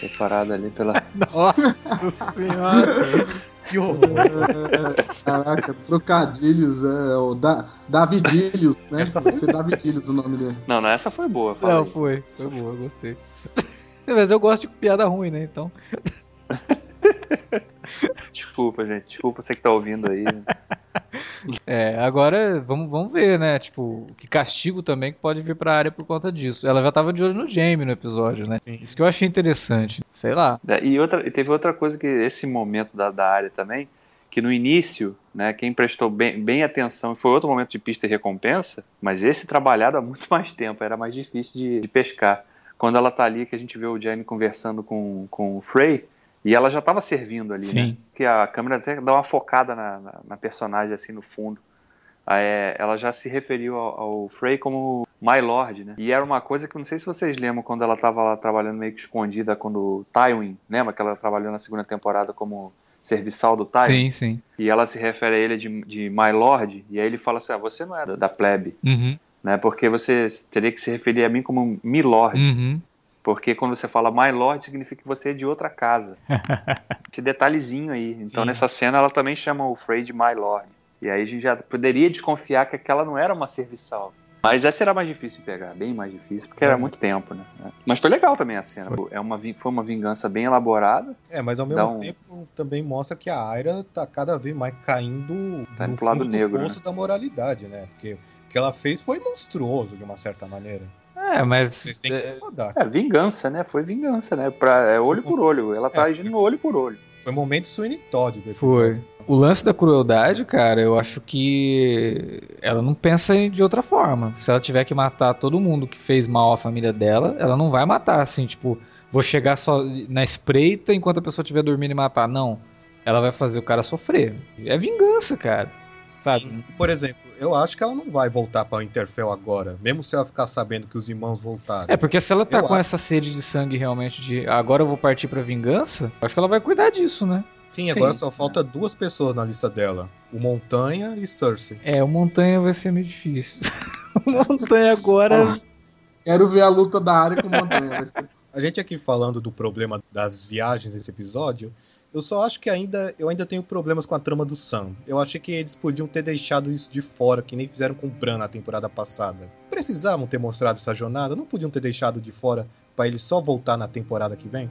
Preparado ali pela. Nossa senhora. Que horror! Caraca, trocadilhos, é o da, Davidilhos, né? Essa- ser Davidilhos o nome dele. Não, não, essa foi boa. fala Não, foi. Foi boa, eu gostei. Mas eu gosto de piada ruim, né? Então. Desculpa, gente. Desculpa você que tá ouvindo aí. É, agora vamos, vamos ver, né? Tipo, que castigo também que pode vir pra área por conta disso. Ela já tava de olho no Jamie no episódio, né? Sim. Isso que eu achei interessante. Sei lá. É, E, outra, teve outra coisa que esse momento da, da área também, que no início, né, quem prestou bem, bem atenção, foi outro momento de pista e recompensa, mas esse trabalhado há muito mais tempo, era mais difícil de, de pescar. Quando ela tá ali, que a gente vê o Jamie conversando com, com o Frey, e ela já estava servindo ali, Sim. né? Que a câmera até dá uma focada na, na, na personagem assim no fundo. Aí, é, ela já se referiu ao, ao Frey como My Lord, né? E era uma coisa que eu não sei se vocês lembram quando ela estava lá trabalhando meio que escondida quando o Tywin, lembra que ela trabalhou na segunda temporada como serviçal do Sim, Tywin? sim. E ela se refere a ele de, de My Lord, e aí ele fala assim: ah, você não é da, da plebe, Uhum. né? Porque você teria que se referir a mim como Milord. Uhum. Porque quando você fala My Lord, significa que você é de outra casa. Esse detalhezinho aí. Então Sim. nessa cena ela também chama o Frey de My Lord. E aí a gente já poderia desconfiar que aquela não era uma serviçal. Mas essa era mais difícil de pegar, bem mais difícil, porque era É. muito tempo, né? Mas foi legal também a cena. É uma, foi uma vingança bem elaborada. É, mas ao mesmo um- tempo também mostra que a Aira tá cada vez mais caindo Tá indo no pro lado do negro, poço da moralidade, né? Porque o que ela fez foi monstruoso de uma certa maneira. É, mas. É. É, vingança, né? Foi vingança, né? Pra, é olho por olho. Ela tá É. agindo olho por olho. Foi um momento Todd do Foi. O lance da crueldade, cara, eu acho que ela não pensa de outra forma. Se ela tiver que matar todo mundo que fez mal à família dela, ela não vai matar assim, tipo, vou chegar só na espreita enquanto a pessoa estiver dormindo e matar. Não. Ela vai fazer o cara sofrer. É vingança, cara. Sabe? Por exemplo, eu acho que ela não vai voltar pra Interfell agora, mesmo se ela ficar sabendo que os irmãos voltaram. É, porque se ela tá Eu com acho. essa sede de sangue realmente de agora eu vou partir pra vingança, eu acho que ela vai cuidar disso, né? Sim, agora Sim. só falta duas pessoas na lista dela: o Montanha e Cersei. É, o Montanha vai ser meio difícil. o Montanha agora. Quero ver a luta da área com o Montanha. A gente aqui falando do problema das viagens nesse episódio, eu só acho que ainda eu ainda tenho problemas com a trama do Sam. Eu achei que eles podiam ter deixado isso de fora, que nem fizeram com o Bran na temporada passada. Precisavam ter mostrado essa jornada, não podiam ter deixado de fora pra ele só voltar na temporada que vem?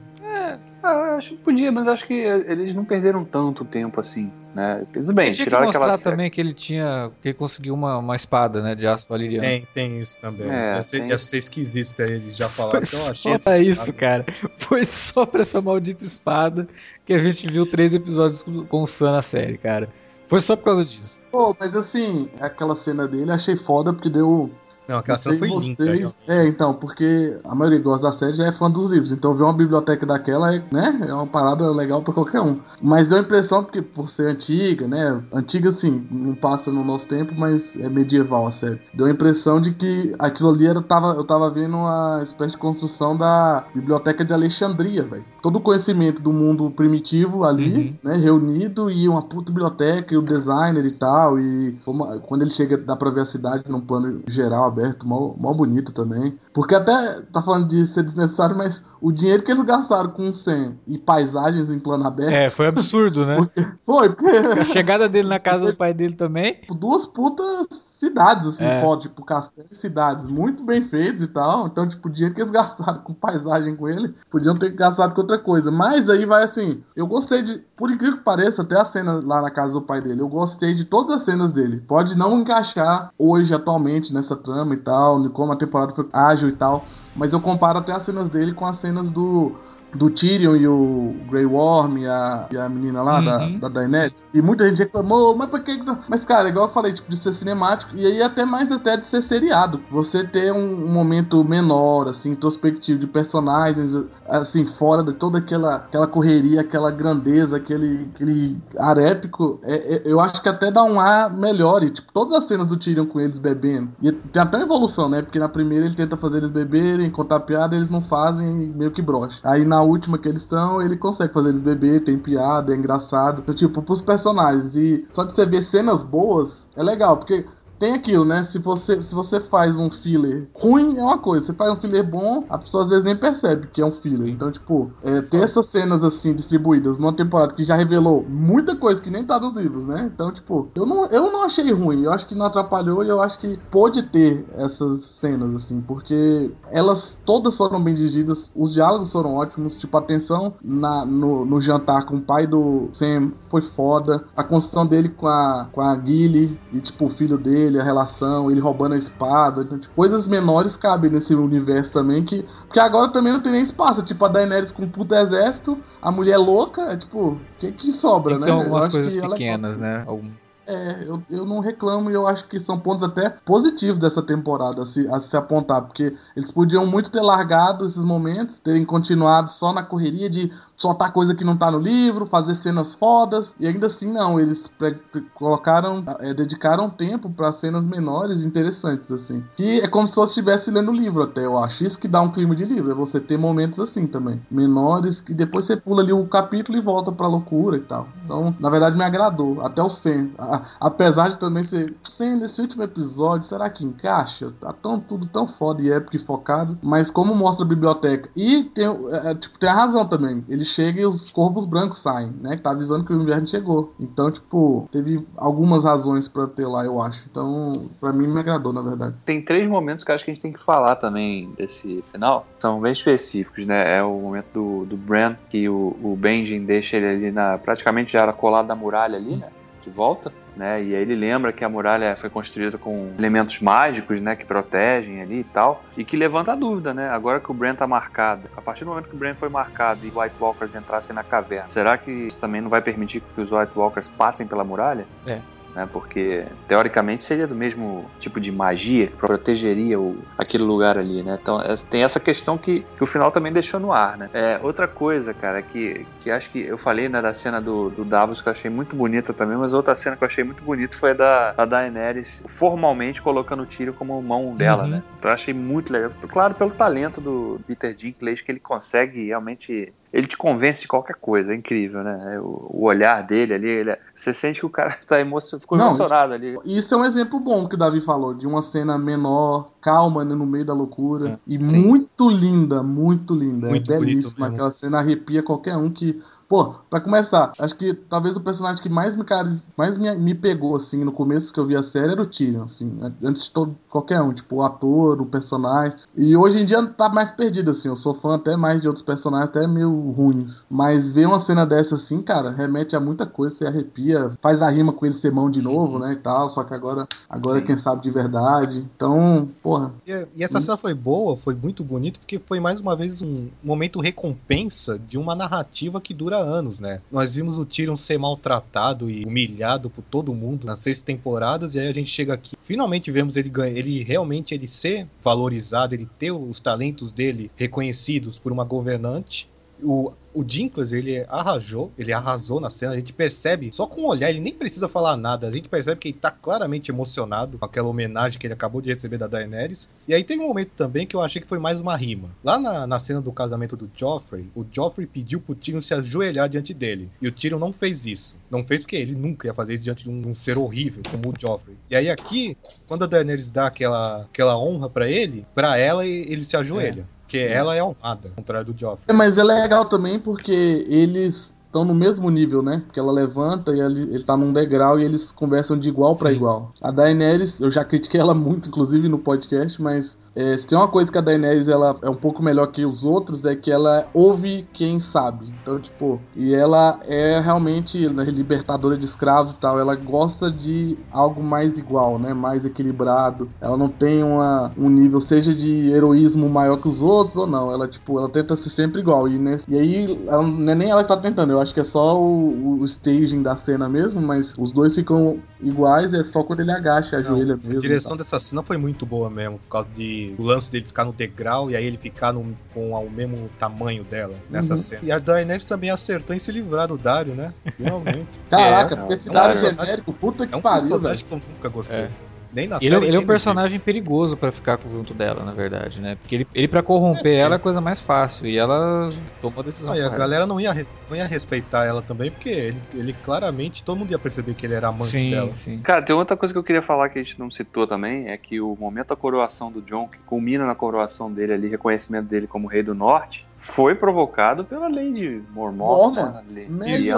Ah, acho que podia, mas acho que eles não perderam tanto tempo assim, né? Tudo bem, Ele tinha que mostrar aquela também que ele tinha. que ele conseguiu uma, uma espada, né? De aço valeriano. Tem, tem isso também. É, ia, ser, tem. ia ser esquisito se eles já Foi falassem. Eu achei só pra isso, cara. Foi só pra essa maldita espada que a gente viu três episódios com com o Sam na série, cara. Foi só por causa disso. Pô, mas assim, aquela cena dele achei foda porque deu Não, aquela cena foi vocês... linda. É, então, porque a maioria que gosta da série já é fã dos livros. Então ver uma biblioteca daquela é, né, é uma parada legal pra qualquer um. Mas deu a impressão, porque por ser antiga, né? Antiga assim, não passa no nosso tempo, mas é medieval a série. Deu a impressão de que aquilo ali era, tava, eu tava vendo uma espécie de construção da biblioteca de Alexandria, velho. Todo o conhecimento do mundo primitivo ali, Uhum. né, reunido, e uma puta biblioteca, e o designer e tal. E como- quando ele chega, dá pra ver a cidade num plano geral aberto, mó, mó bonito também. Porque até tá falando de ser desnecessário, mas o dinheiro que eles gastaram com o Sen e paisagens em plano aberto. É, foi absurdo, né? Foi, porque A chegada dele na casa do pai dele também. tipo, duas putas cidades, assim, É. foto, tipo, castelo cidades muito bem feitos e tal. Então, tipo, o dinheiro que eles gastaram com paisagem com ele, podiam ter gastado com outra coisa. Mas aí vai assim, eu gostei de, por incrível que pareça, até a cena lá na casa do pai dele, eu gostei de todas as cenas dele. Pode não encaixar hoje, atualmente, nessa trama e tal, de como a temporada foi ágil e tal. Mas eu comparo até as cenas dele com as cenas do. Do Tyrion e o Grey Worm e a, e a menina lá, Uhum. da, da Daenerys. E muita gente reclamou, mas por que. que não?" Mas, cara, igual eu falei, tipo, de ser cinemático, e aí até mais até de ser seriado. Você ter um, momento menor, assim, introspectivo de personagens, assim, fora de toda aquela, aquela correria, aquela grandeza, aquele, aquele ar épico, é- é- eu acho que até dá um ar melhor. E, tipo, todas as cenas do Tyrion com eles bebendo. E tem até uma evolução, né? Porque na primeira ele tenta fazer eles beberem, contar piada, eles não fazem meio que brocha. Aí na última que eles estão, ele consegue fazer eles beber, tem piada, é engraçado. Então, tipo, pros personagens. E só de você ver cenas boas, é legal, porque tem aquilo, né? Se você, se você faz um filler ruim, é uma coisa. Você faz um filler bom, a pessoa às vezes nem percebe que é um filler. Então, tipo, é, ter essas cenas assim distribuídas numa temporada que já revelou muita coisa que nem tá nos livros, né? Então, tipo, eu não, eu não achei ruim. Eu acho que não atrapalhou e eu acho que pôde ter essas cenas, assim, porque elas todas foram bem dirigidas, os diálogos foram ótimos, tipo, a tensão na, no, no jantar com o pai do Sam foi foda, a construção dele com a, com a Gilly e, tipo, o filho dele, a relação, ele roubando a espada, então, tipo, coisas menores cabem nesse universo também, que, porque agora também não tem nem espaço, tipo, a Daenerys com um puto exército, a mulher louca, é tipo, o que que sobra, que né? Eu algumas coisas ela- pequenas, né? Algum- é, eu, eu não reclamo e eu acho que são pontos até positivos dessa temporada a se, a se apontar, porque eles podiam muito ter largado esses momentos, terem continuado só na correria de soltar coisa que não tá no livro, fazer cenas fodas, e ainda assim não, eles colocaram, é, dedicaram tempo pra cenas menores interessantes, assim. Que é como se você estivesse lendo o livro até, eu acho. Isso que dá um clima de livro, é você ter momentos assim também, menores, que depois você pula ali o capítulo e volta pra loucura e tal. Então, na verdade, me agradou, até o Sen. Apesar de também ser, Sen, nesse último episódio, será que encaixa? Tá tão, tudo tão foda e épico e focado, mas como mostra a biblioteca, e tem, é, é, tipo, tem a razão também, ele chega e os corvos brancos saem, né, que tá avisando que o inverno chegou. Então, tipo, teve algumas razões pra ter lá, eu acho. Então, pra mim, me agradou, na verdade. Tem três momentos que acho que a gente tem que falar também desse final. São bem específicos, né? É o momento do, do Bran, que o, o Benjen deixa ele ali na. praticamente já era colado na muralha ali, né? De volta. Né? E aí ele lembra que a muralha foi construída com elementos mágicos, né, que protegem ali e tal, e que levanta a dúvida, né? Agora que o Bran tá marcado, a partir do momento que o Bran foi marcado e White Walkers entrassem na caverna, será que isso também não vai permitir que os White Walkers passem pela muralha? É. Né? Porque teoricamente seria do mesmo tipo de magia que protegeria o, aquele lugar ali, né? Então é- tem essa questão que, que o final também deixou no ar, né? É, outra coisa, cara, que, que acho que eu falei né, da cena do, do Davos que eu achei muito bonita também, mas outra cena que eu achei muito bonita foi a da, da Daenerys formalmente colocando o tiro como mão dela, Uhum. né? Então eu achei muito legal. Claro, pelo talento do Peter Dinklage, que ele consegue realmente ele te convence de qualquer coisa, é incrível, né? O, o olhar dele ali, ele é- você sente que o cara tá emocio, ficou Não, emocionado ali. Isso é um exemplo bom que o Davi falou, de uma cena menor, calma, né, no meio da loucura. e sim. muito linda, muito linda. Muito é belíssima. Aquela cena arrepia qualquer um que. Pô, pra começar, acho que talvez o personagem que mais me, mais me, me pegou, assim, no começo que eu vi a série era o Tyrion, assim, antes de todo, qualquer um, tipo, o ator, o personagem. E hoje em dia tá mais perdido, assim, eu sou fã até mais de outros personagens, até meio ruins. Mas ver uma cena dessa, assim, cara, remete a muita coisa, você arrepia, faz a rima com ele ser mão de novo, né, e tal, só que agora, agora Sim. quem sabe de verdade. Então, porra, E, e essa cena foi boa, foi muito bonito, porque foi mais uma vez um momento recompensa de uma narrativa que dura anos, né? Nós vimos o Tyrion ser maltratado e humilhado por todo mundo nas seis temporadas, e aí a gente chega aqui, finalmente vemos ele ganhar, ele realmente ele ser valorizado, ele ter os talentos dele reconhecidos por uma governante. O, o Dinklage, ele arrasou, ele arrasou na cena, a gente percebe, só com o olhar, ele nem precisa falar nada, a gente percebe que ele tá claramente emocionado com aquela homenagem que ele acabou de receber da Daenerys. E aí tem um momento também que eu achei que foi mais uma rima. Lá na, na cena do casamento do Joffrey, o Joffrey pediu pro Tyrion se ajoelhar diante dele. E o Tyrion não fez isso. Não fez porque ele nunca ia fazer isso diante de um, um ser horrível como o Joffrey. E aí aqui, quando a Daenerys dá aquela, aquela honra para ele, para ela ele se ajoelha. É. Porque ela é honrada, ao contrário do Joffrey. É, mas ela é legal também porque eles estão no mesmo nível, né? Porque ela levanta e ele, ele tá num degrau e eles conversam de igual para igual. A Daenerys, eu já critiquei ela muito, inclusive no podcast, mas é, se tem uma coisa que a Daenerys ela é um pouco melhor que os outros, é que ela ouve quem sabe. Então, tipo, e ela é realmente né, libertadora de escravos e tal. Ela gosta de algo mais igual, né? Mais equilibrado. Ela não tem uma, um nível, seja de heroísmo maior que os outros ou não. Ela, tipo, ela tenta ser sempre igual. E, nesse, e aí, ela, não é nem ela que tá tentando. Eu acho que é só o, o staging da cena mesmo, mas os dois ficam iguais. É só quando ele agacha, ajoelha mesmo. A direção dessa cena foi muito boa mesmo, por causa de o lance dele ficar no degrau e aí ele ficar no, com o mesmo tamanho dela nessa uhum. cena. E a Daenerys também acertou em se livrar do Dario, né? Finalmente. Caraca, é, esse Dario é genérico, puta que é um pariu. É um personagem que eu nunca gostei. É. Nem na ele, série, ele é um personagem perigoso para ficar junto dela, na verdade, né? Porque ele, ele para corromper é, ela é a coisa mais fácil e ela toma a decisão. Ah, e a galera não ia, não ia respeitar ela também, porque ele, ele claramente, todo mundo ia perceber que ele era amante sim, dela. Sim. Cara, tem outra coisa que eu queria falar que a gente não citou também, é que o momento da coroação do John, que culmina na coroação dele ali, reconhecimento dele como rei do norte, foi provocado pela lei de Mormon, né? E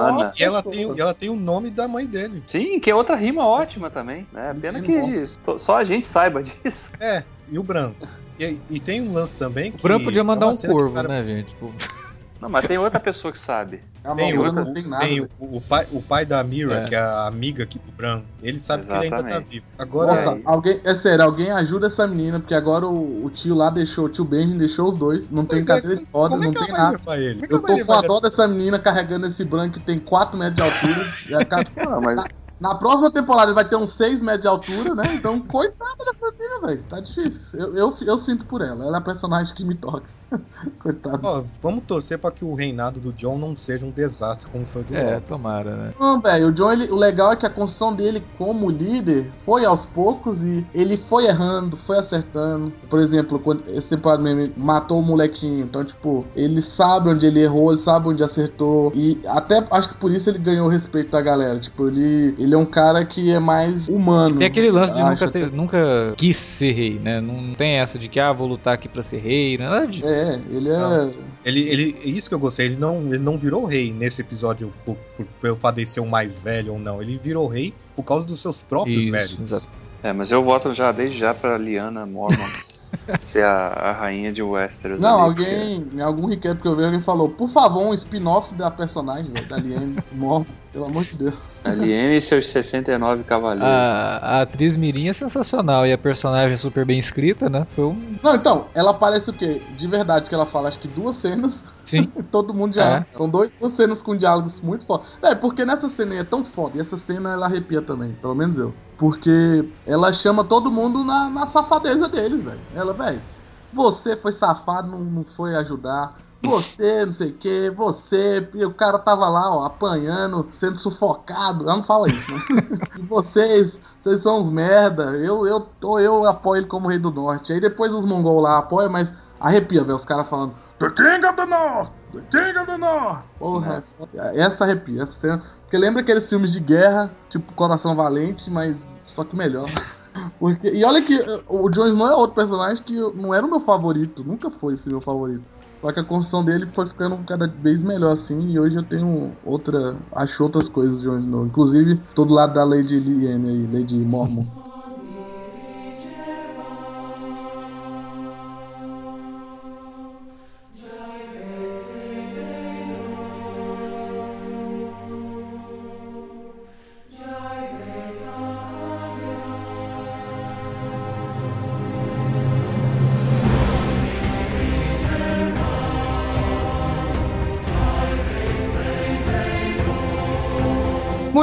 ela tem, ela tem o nome da mãe dele. Sim, que é outra rima ótima também. Né? Pena que só a gente saiba disso. É, e o branco. E, e tem um lance também que. O branco podia mandar é um corvo, cara... né, gente? Tipo... Não, mas tem outra pessoa que sabe. Ah, tem, o, não tem, nada, tem o, o, pai, o pai da Mira, é. que é a amiga aqui do Bran. Ele sabe Exatamente. que ele ainda tá vivo. Agora. Nossa, é... alguém, é sério, alguém ajuda essa menina, porque agora o, o tio lá deixou, o tio Benjamin deixou os dois. Não pois tem é, cadeira de rodas, não tem nada. Ele? Eu tô com a dó dessa menina carregando esse Bran que tem 4 metros de altura. e a cara... ah, mas... Na próxima temporada ele vai ter uns 6 metros de altura, né? Então, coitada da Francina, velho. Tá difícil. Eu, eu, eu, sinto por ela. Ela é a personagem que me toca. Coitado. Ó, vamos torcer pra que o reinado do John não seja um desastre como foi do É, Loki. tomara, né? Não, velho, o John, ele, o legal é que a construção dele como líder foi aos poucos e ele foi errando, foi acertando. Por exemplo, quando esse temporada mesmo matou o molequinho. Então, tipo, ele sabe onde ele errou, ele sabe onde acertou. E até acho que por isso ele ganhou o respeito da galera. Tipo, ele, ele é um cara que é mais humano. Tem aquele lance de nunca, ter, nunca quis ser rei, né? Não tem essa de que, ah, vou lutar aqui pra ser rei, nada disso. É, é, ele é. Não. Ele, ele, isso que eu gostei, ele não, ele não virou rei nesse episódio por, por, por eu fadecer o mais velho ou não. Ele virou rei por causa dos seus próprios isso, méritos. Exato. É, mas eu voto já desde já pra Liana Mormon. ser a, a, rainha de Westeros. Não, ali, alguém, porque... em algum recap que eu vi, alguém falou, por favor, um spin-off da personagem, véio, da Liane Mormon, pelo amor de Deus. LM e seus 69 cavaleiros. A, a atriz Mirim é sensacional e a personagem super bem escrita, né? Foi um. Não, então, ela parece o quê? De verdade, que ela fala acho que duas cenas. Sim. todo mundo já. É. São dois, duas cenas com diálogos muito foda. É, porque nessa cena é tão foda. E essa cena ela arrepia também, pelo menos eu. Porque ela chama todo mundo na, na safadeza deles, velho. Ela, velho você foi safado, não, não foi ajudar. Você, não sei o que, você. E o cara tava lá, ó, apanhando, sendo sufocado. Ela não fala isso, né? e vocês, vocês são uns merda. Eu, eu, eu, eu apoio ele como rei do norte. Aí depois os mongol lá apoiam, mas arrepia, velho, os caras falando. The King of the North! The King of the North! Porra, essa arrepia, essa cena. Porque lembra aqueles filmes de guerra, tipo Coração Valente, mas só que melhor. Porque, e olha que o Jon Snow é outro personagem que não era o meu favorito, nunca foi esse meu favorito. Só que a construção dele foi ficando cada vez melhor assim, e hoje eu tenho outra. acho outras coisas de Jon Snow. Inclusive, todo lado da Lady Lyanne aí, Lady Mormon.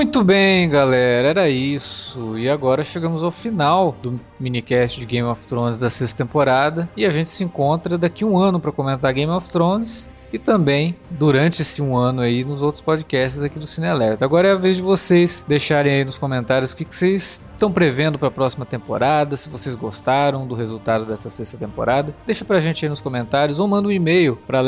Muito bem, galera, era isso. E agora chegamos ao final do minicast de Game of Thrones da sexta temporada. E a gente se encontra daqui um ano para comentar Game of Thrones e também durante esse um ano aí nos outros podcasts aqui do Cine Alerta. Agora é a vez de vocês deixarem aí nos comentários o que, que vocês estão prevendo para a próxima temporada, se vocês gostaram do resultado dessa sexta temporada. Deixa pra gente aí nos comentários ou manda um e-mail para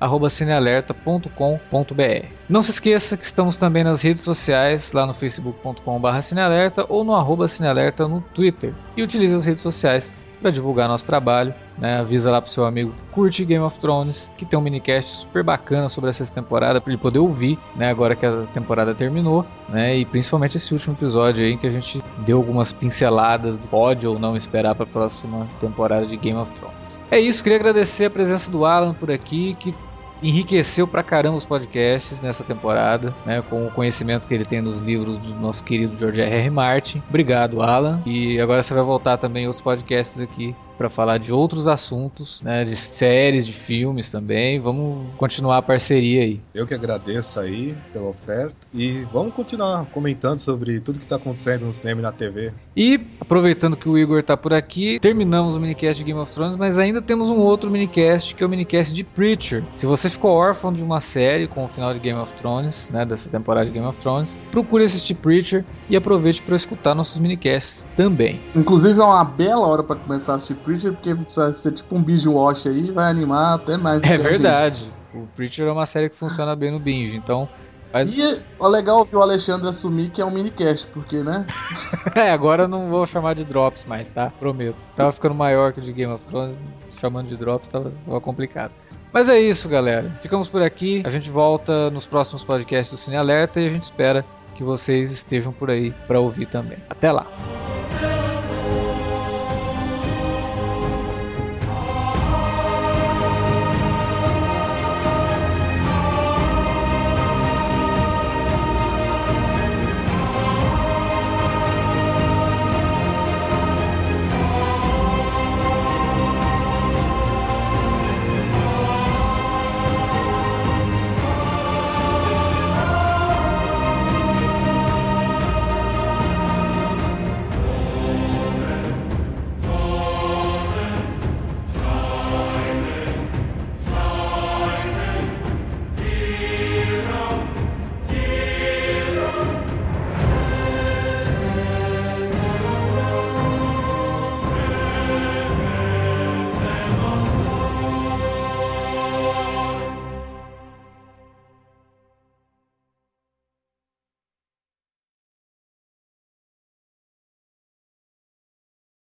alertavermelho@cinealerta.com.br. Não se esqueça que estamos também nas redes sociais, lá no facebook.com/cinealerta ou no arroba cinealerta no Twitter. E utilize as redes sociais para divulgar nosso trabalho. Né? Avisa lá pro seu amigo curte Game of Thrones, que tem um minicast super bacana sobre essa temporada para ele poder ouvir, né? Agora que a temporada terminou, né? E principalmente esse último episódio aí que a gente deu algumas pinceladas do pode ou não esperar para a próxima temporada de Game of Thrones. É isso, queria agradecer a presença do Alan por aqui, que enriqueceu pra caramba os podcasts nessa temporada, né, com o conhecimento que ele tem nos livros do nosso querido George R. R. Martin. Obrigado, Alan. E agora você vai voltar também aos podcasts aqui para falar de outros assuntos, né, de séries, de filmes também. Vamos continuar a parceria aí. Eu que agradeço aí pela oferta e vamos continuar comentando sobre tudo que está acontecendo no cinema e na TV. E aproveitando que o Igor está por aqui, terminamos o minicast de Game of Thrones, mas ainda temos um outro minicast que é o minicast de Preacher. Se você ficou órfão de uma série com o final de Game of Thrones, né, dessa temporada de Game of Thrones, procure assistir Preacher e aproveite para escutar nossos minicasts também. Inclusive é uma bela hora para começar a assistir Preacher, porque vai ser tipo um binge watch aí, vai animar até mais. É verdade. O Preacher é uma série que funciona bem no binge, então mas... E é legal ouvir o Alexandre assumir que é um minicast, porque, né? é, agora eu não vou chamar de Drops mais, tá? Prometo. Tava ficando maior que o de Game of Thrones, chamando de Drops tava, tava complicado. Mas é isso, galera. Ficamos por aqui. A gente volta nos próximos podcasts do Cine Alerta e a gente espera que vocês estejam por aí para ouvir também. Até lá!